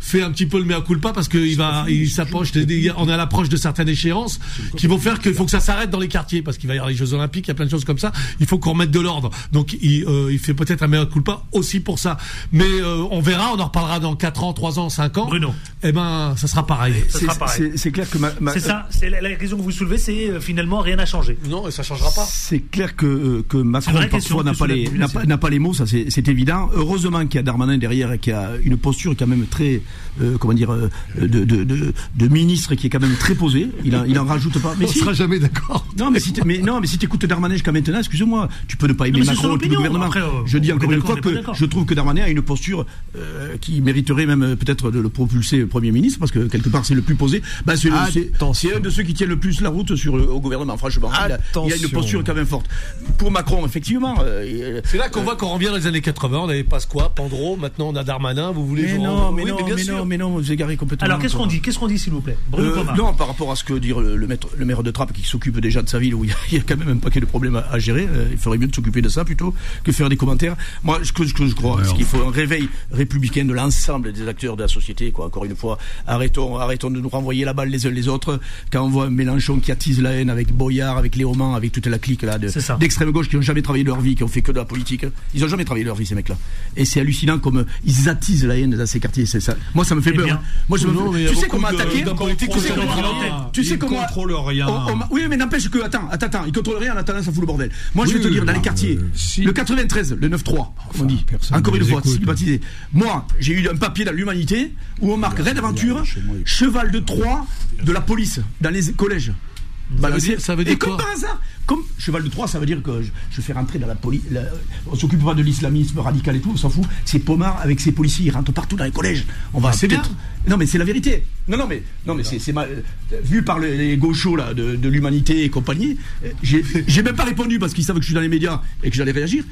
fait un petit peu le mea culpa parce qu'il va, il s'approche. On est à l'approche de certaines échéances qui vont faire qu'il faut que ça s'arrête dans les quartiers parce qu'il va y avoir les Jeux Olympiques, il y a plein de choses comme ça. Il faut qu'on remette de l'ordre. Donc, il, il fait peut-être un meilleur culpa aussi pour ça. Mais euh, on verra, on en reparlera dans 4 ans, 3 ans, 5 ans. Bruno. Eh ben, ça sera pareil. C'est clair que C'est ça, c'est la, la, question que vous soulevez, c'est euh, finalement rien n'a changé. Non, ça changera pas. C'est clair que, euh, que Macron parfois n'a pas, les, n'a pas, les mots, ça c'est évident. Heureusement qu'il y a Darmanin derrière et qu'il y a une posture quand même très, comment dire, de, de, de, de, ministre qui est quand même très posé. Il, a, il en rajoute pas. Mais on si, sera jamais d'accord. Non, mais si mais non, mais si t'écoutes Darmanin jusqu'à maintenant, excuse-moi, tu peux ne pas aimer Macron, le gouvernement. Je dis encore une fois que je trouve que Darmanin a une posture euh, qui mériterait même peut-être de le propulser Premier ministre, parce que quelque part c'est le plus posé. Bah, c'est un de ceux qui tiennent le plus la route sur le, au gouvernement, franchement. Il, y a une posture quand même forte. Pour Macron, effectivement. Euh, c'est là qu'on voit qu'on revient dans les années 80. On avait quoi Pandro, maintenant on a Darmanin. Vous voulez Mais non, mais, non, mais, non, mais non, vous égarez complètement. Alors qu'est-ce qu'on dit? Qu'est-ce qu'on dit, s'il vous plaît? Euh, Non, par rapport à ce que dit le, le, maire de Trappes qui s'occupe déjà de sa ville où il y, a, quand même un paquet de problèmes à, gérer. Euh, il ferait mieux de s'occuper de ça plutôt que faire des commentaires. Moi, ce que, je crois, c'est qu'il faut un réveil républicain de l'ensemble des acteurs de la société. Quoi. Encore une fois, arrêtons, arrêtons de nous renvoyer la balle les uns les autres. Quand on voit Mélenchon qui attise la haine avec Boyard, avec Léoman, avec toute la clique là d'extrême gauche qui n'ont jamais travaillé de leur vie, qui ont fait que de la politique. Ils n'ont jamais travaillé de leur vie ces mecs-là. Et c'est hallucinant comme ils attisent la haine dans ces quartiers. C'est ça. Moi, ça me fait eh peur. Hein. Moi, je me... tu sais comment attaquer Tu sais comment contrôle rien. Oui, mais n'empêche que attends, attends, attends, ils contrôlent rien. En attendant, ça fout le bordel. Moi, je vais te dire dans les quartiers, le 93, le 9-3, on dit. Encore une fois, stigmatisé. Moi, j'ai eu un papier dans l'humanité où on marque Red Aventure, cheval de Troie de la police dans les collèges. Bah, ça, veut dire, quoi comme par hasard, comme cheval de Troie, ça veut dire que je, fais rentrer dans la police. On s'occupe pas de l'islamisme radical et tout, on s'en fout. C'est Pomar avec ses policiers, ils rentrent partout dans les collèges. On va. c'est bien. Non, mais c'est la vérité. Non, non, mais non, mais c'est mal vu par les gauchos là de, l'humanité et compagnie. J'ai même pas répondu parce qu'ils savent que je suis dans les médias et que j'allais réagir.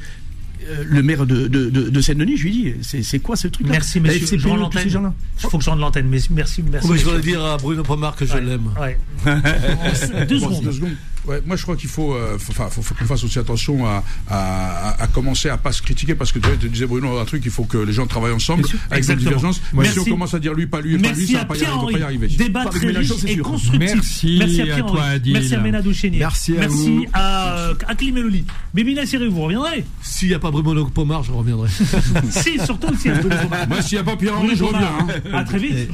Euh, le maire de, de, de, Seine-Denis, je lui dis, c'est quoi ce truc-là Merci, monsieur. Je rends l'antenne. Il faut que je rende l'antenne. Merci, merci. je voudrais dire à Bruno Pomar que je l'aime. Ouais. Deux secondes. Deux secondes. Ouais, moi je crois qu'il faut, euh, enfin, faut, faut qu'on fasse aussi attention à, à, à, commencer à pas se critiquer parce que tu disais Bruno un truc, il faut que les gens travaillent ensemble avec des divergences. Mais si on commence à dire lui, pas lui, pas lui, ça va pas y arriver. Débat très riche et constructif. Merci, merci à, toi, Adil. Merci à Ménadou Merci à Merci vous. à, euh, à Climeloli. Bibi Nassiri, vous reviendrez S'il n'y a pas Bruno Pomar, je reviendrai. si, surtout s'il y a Bruno Pomar. Moi, s'il n'y a pas Pierre-Henri, je reviens. À très vite.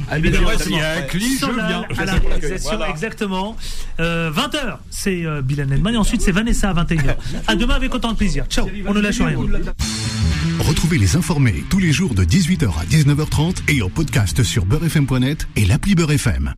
S'il y a un clip, je viens. À la réalisation, exactement. 20h, c'est Bilan Edman ensuite c'est Vanessa à 21h. À demain avec autant de plaisir. Ciao, on ne lâche rien. Retrouvez les informés tous les jours de 18h à 19h30 et en podcast sur beurrefm.net et l'appli Beurrefm.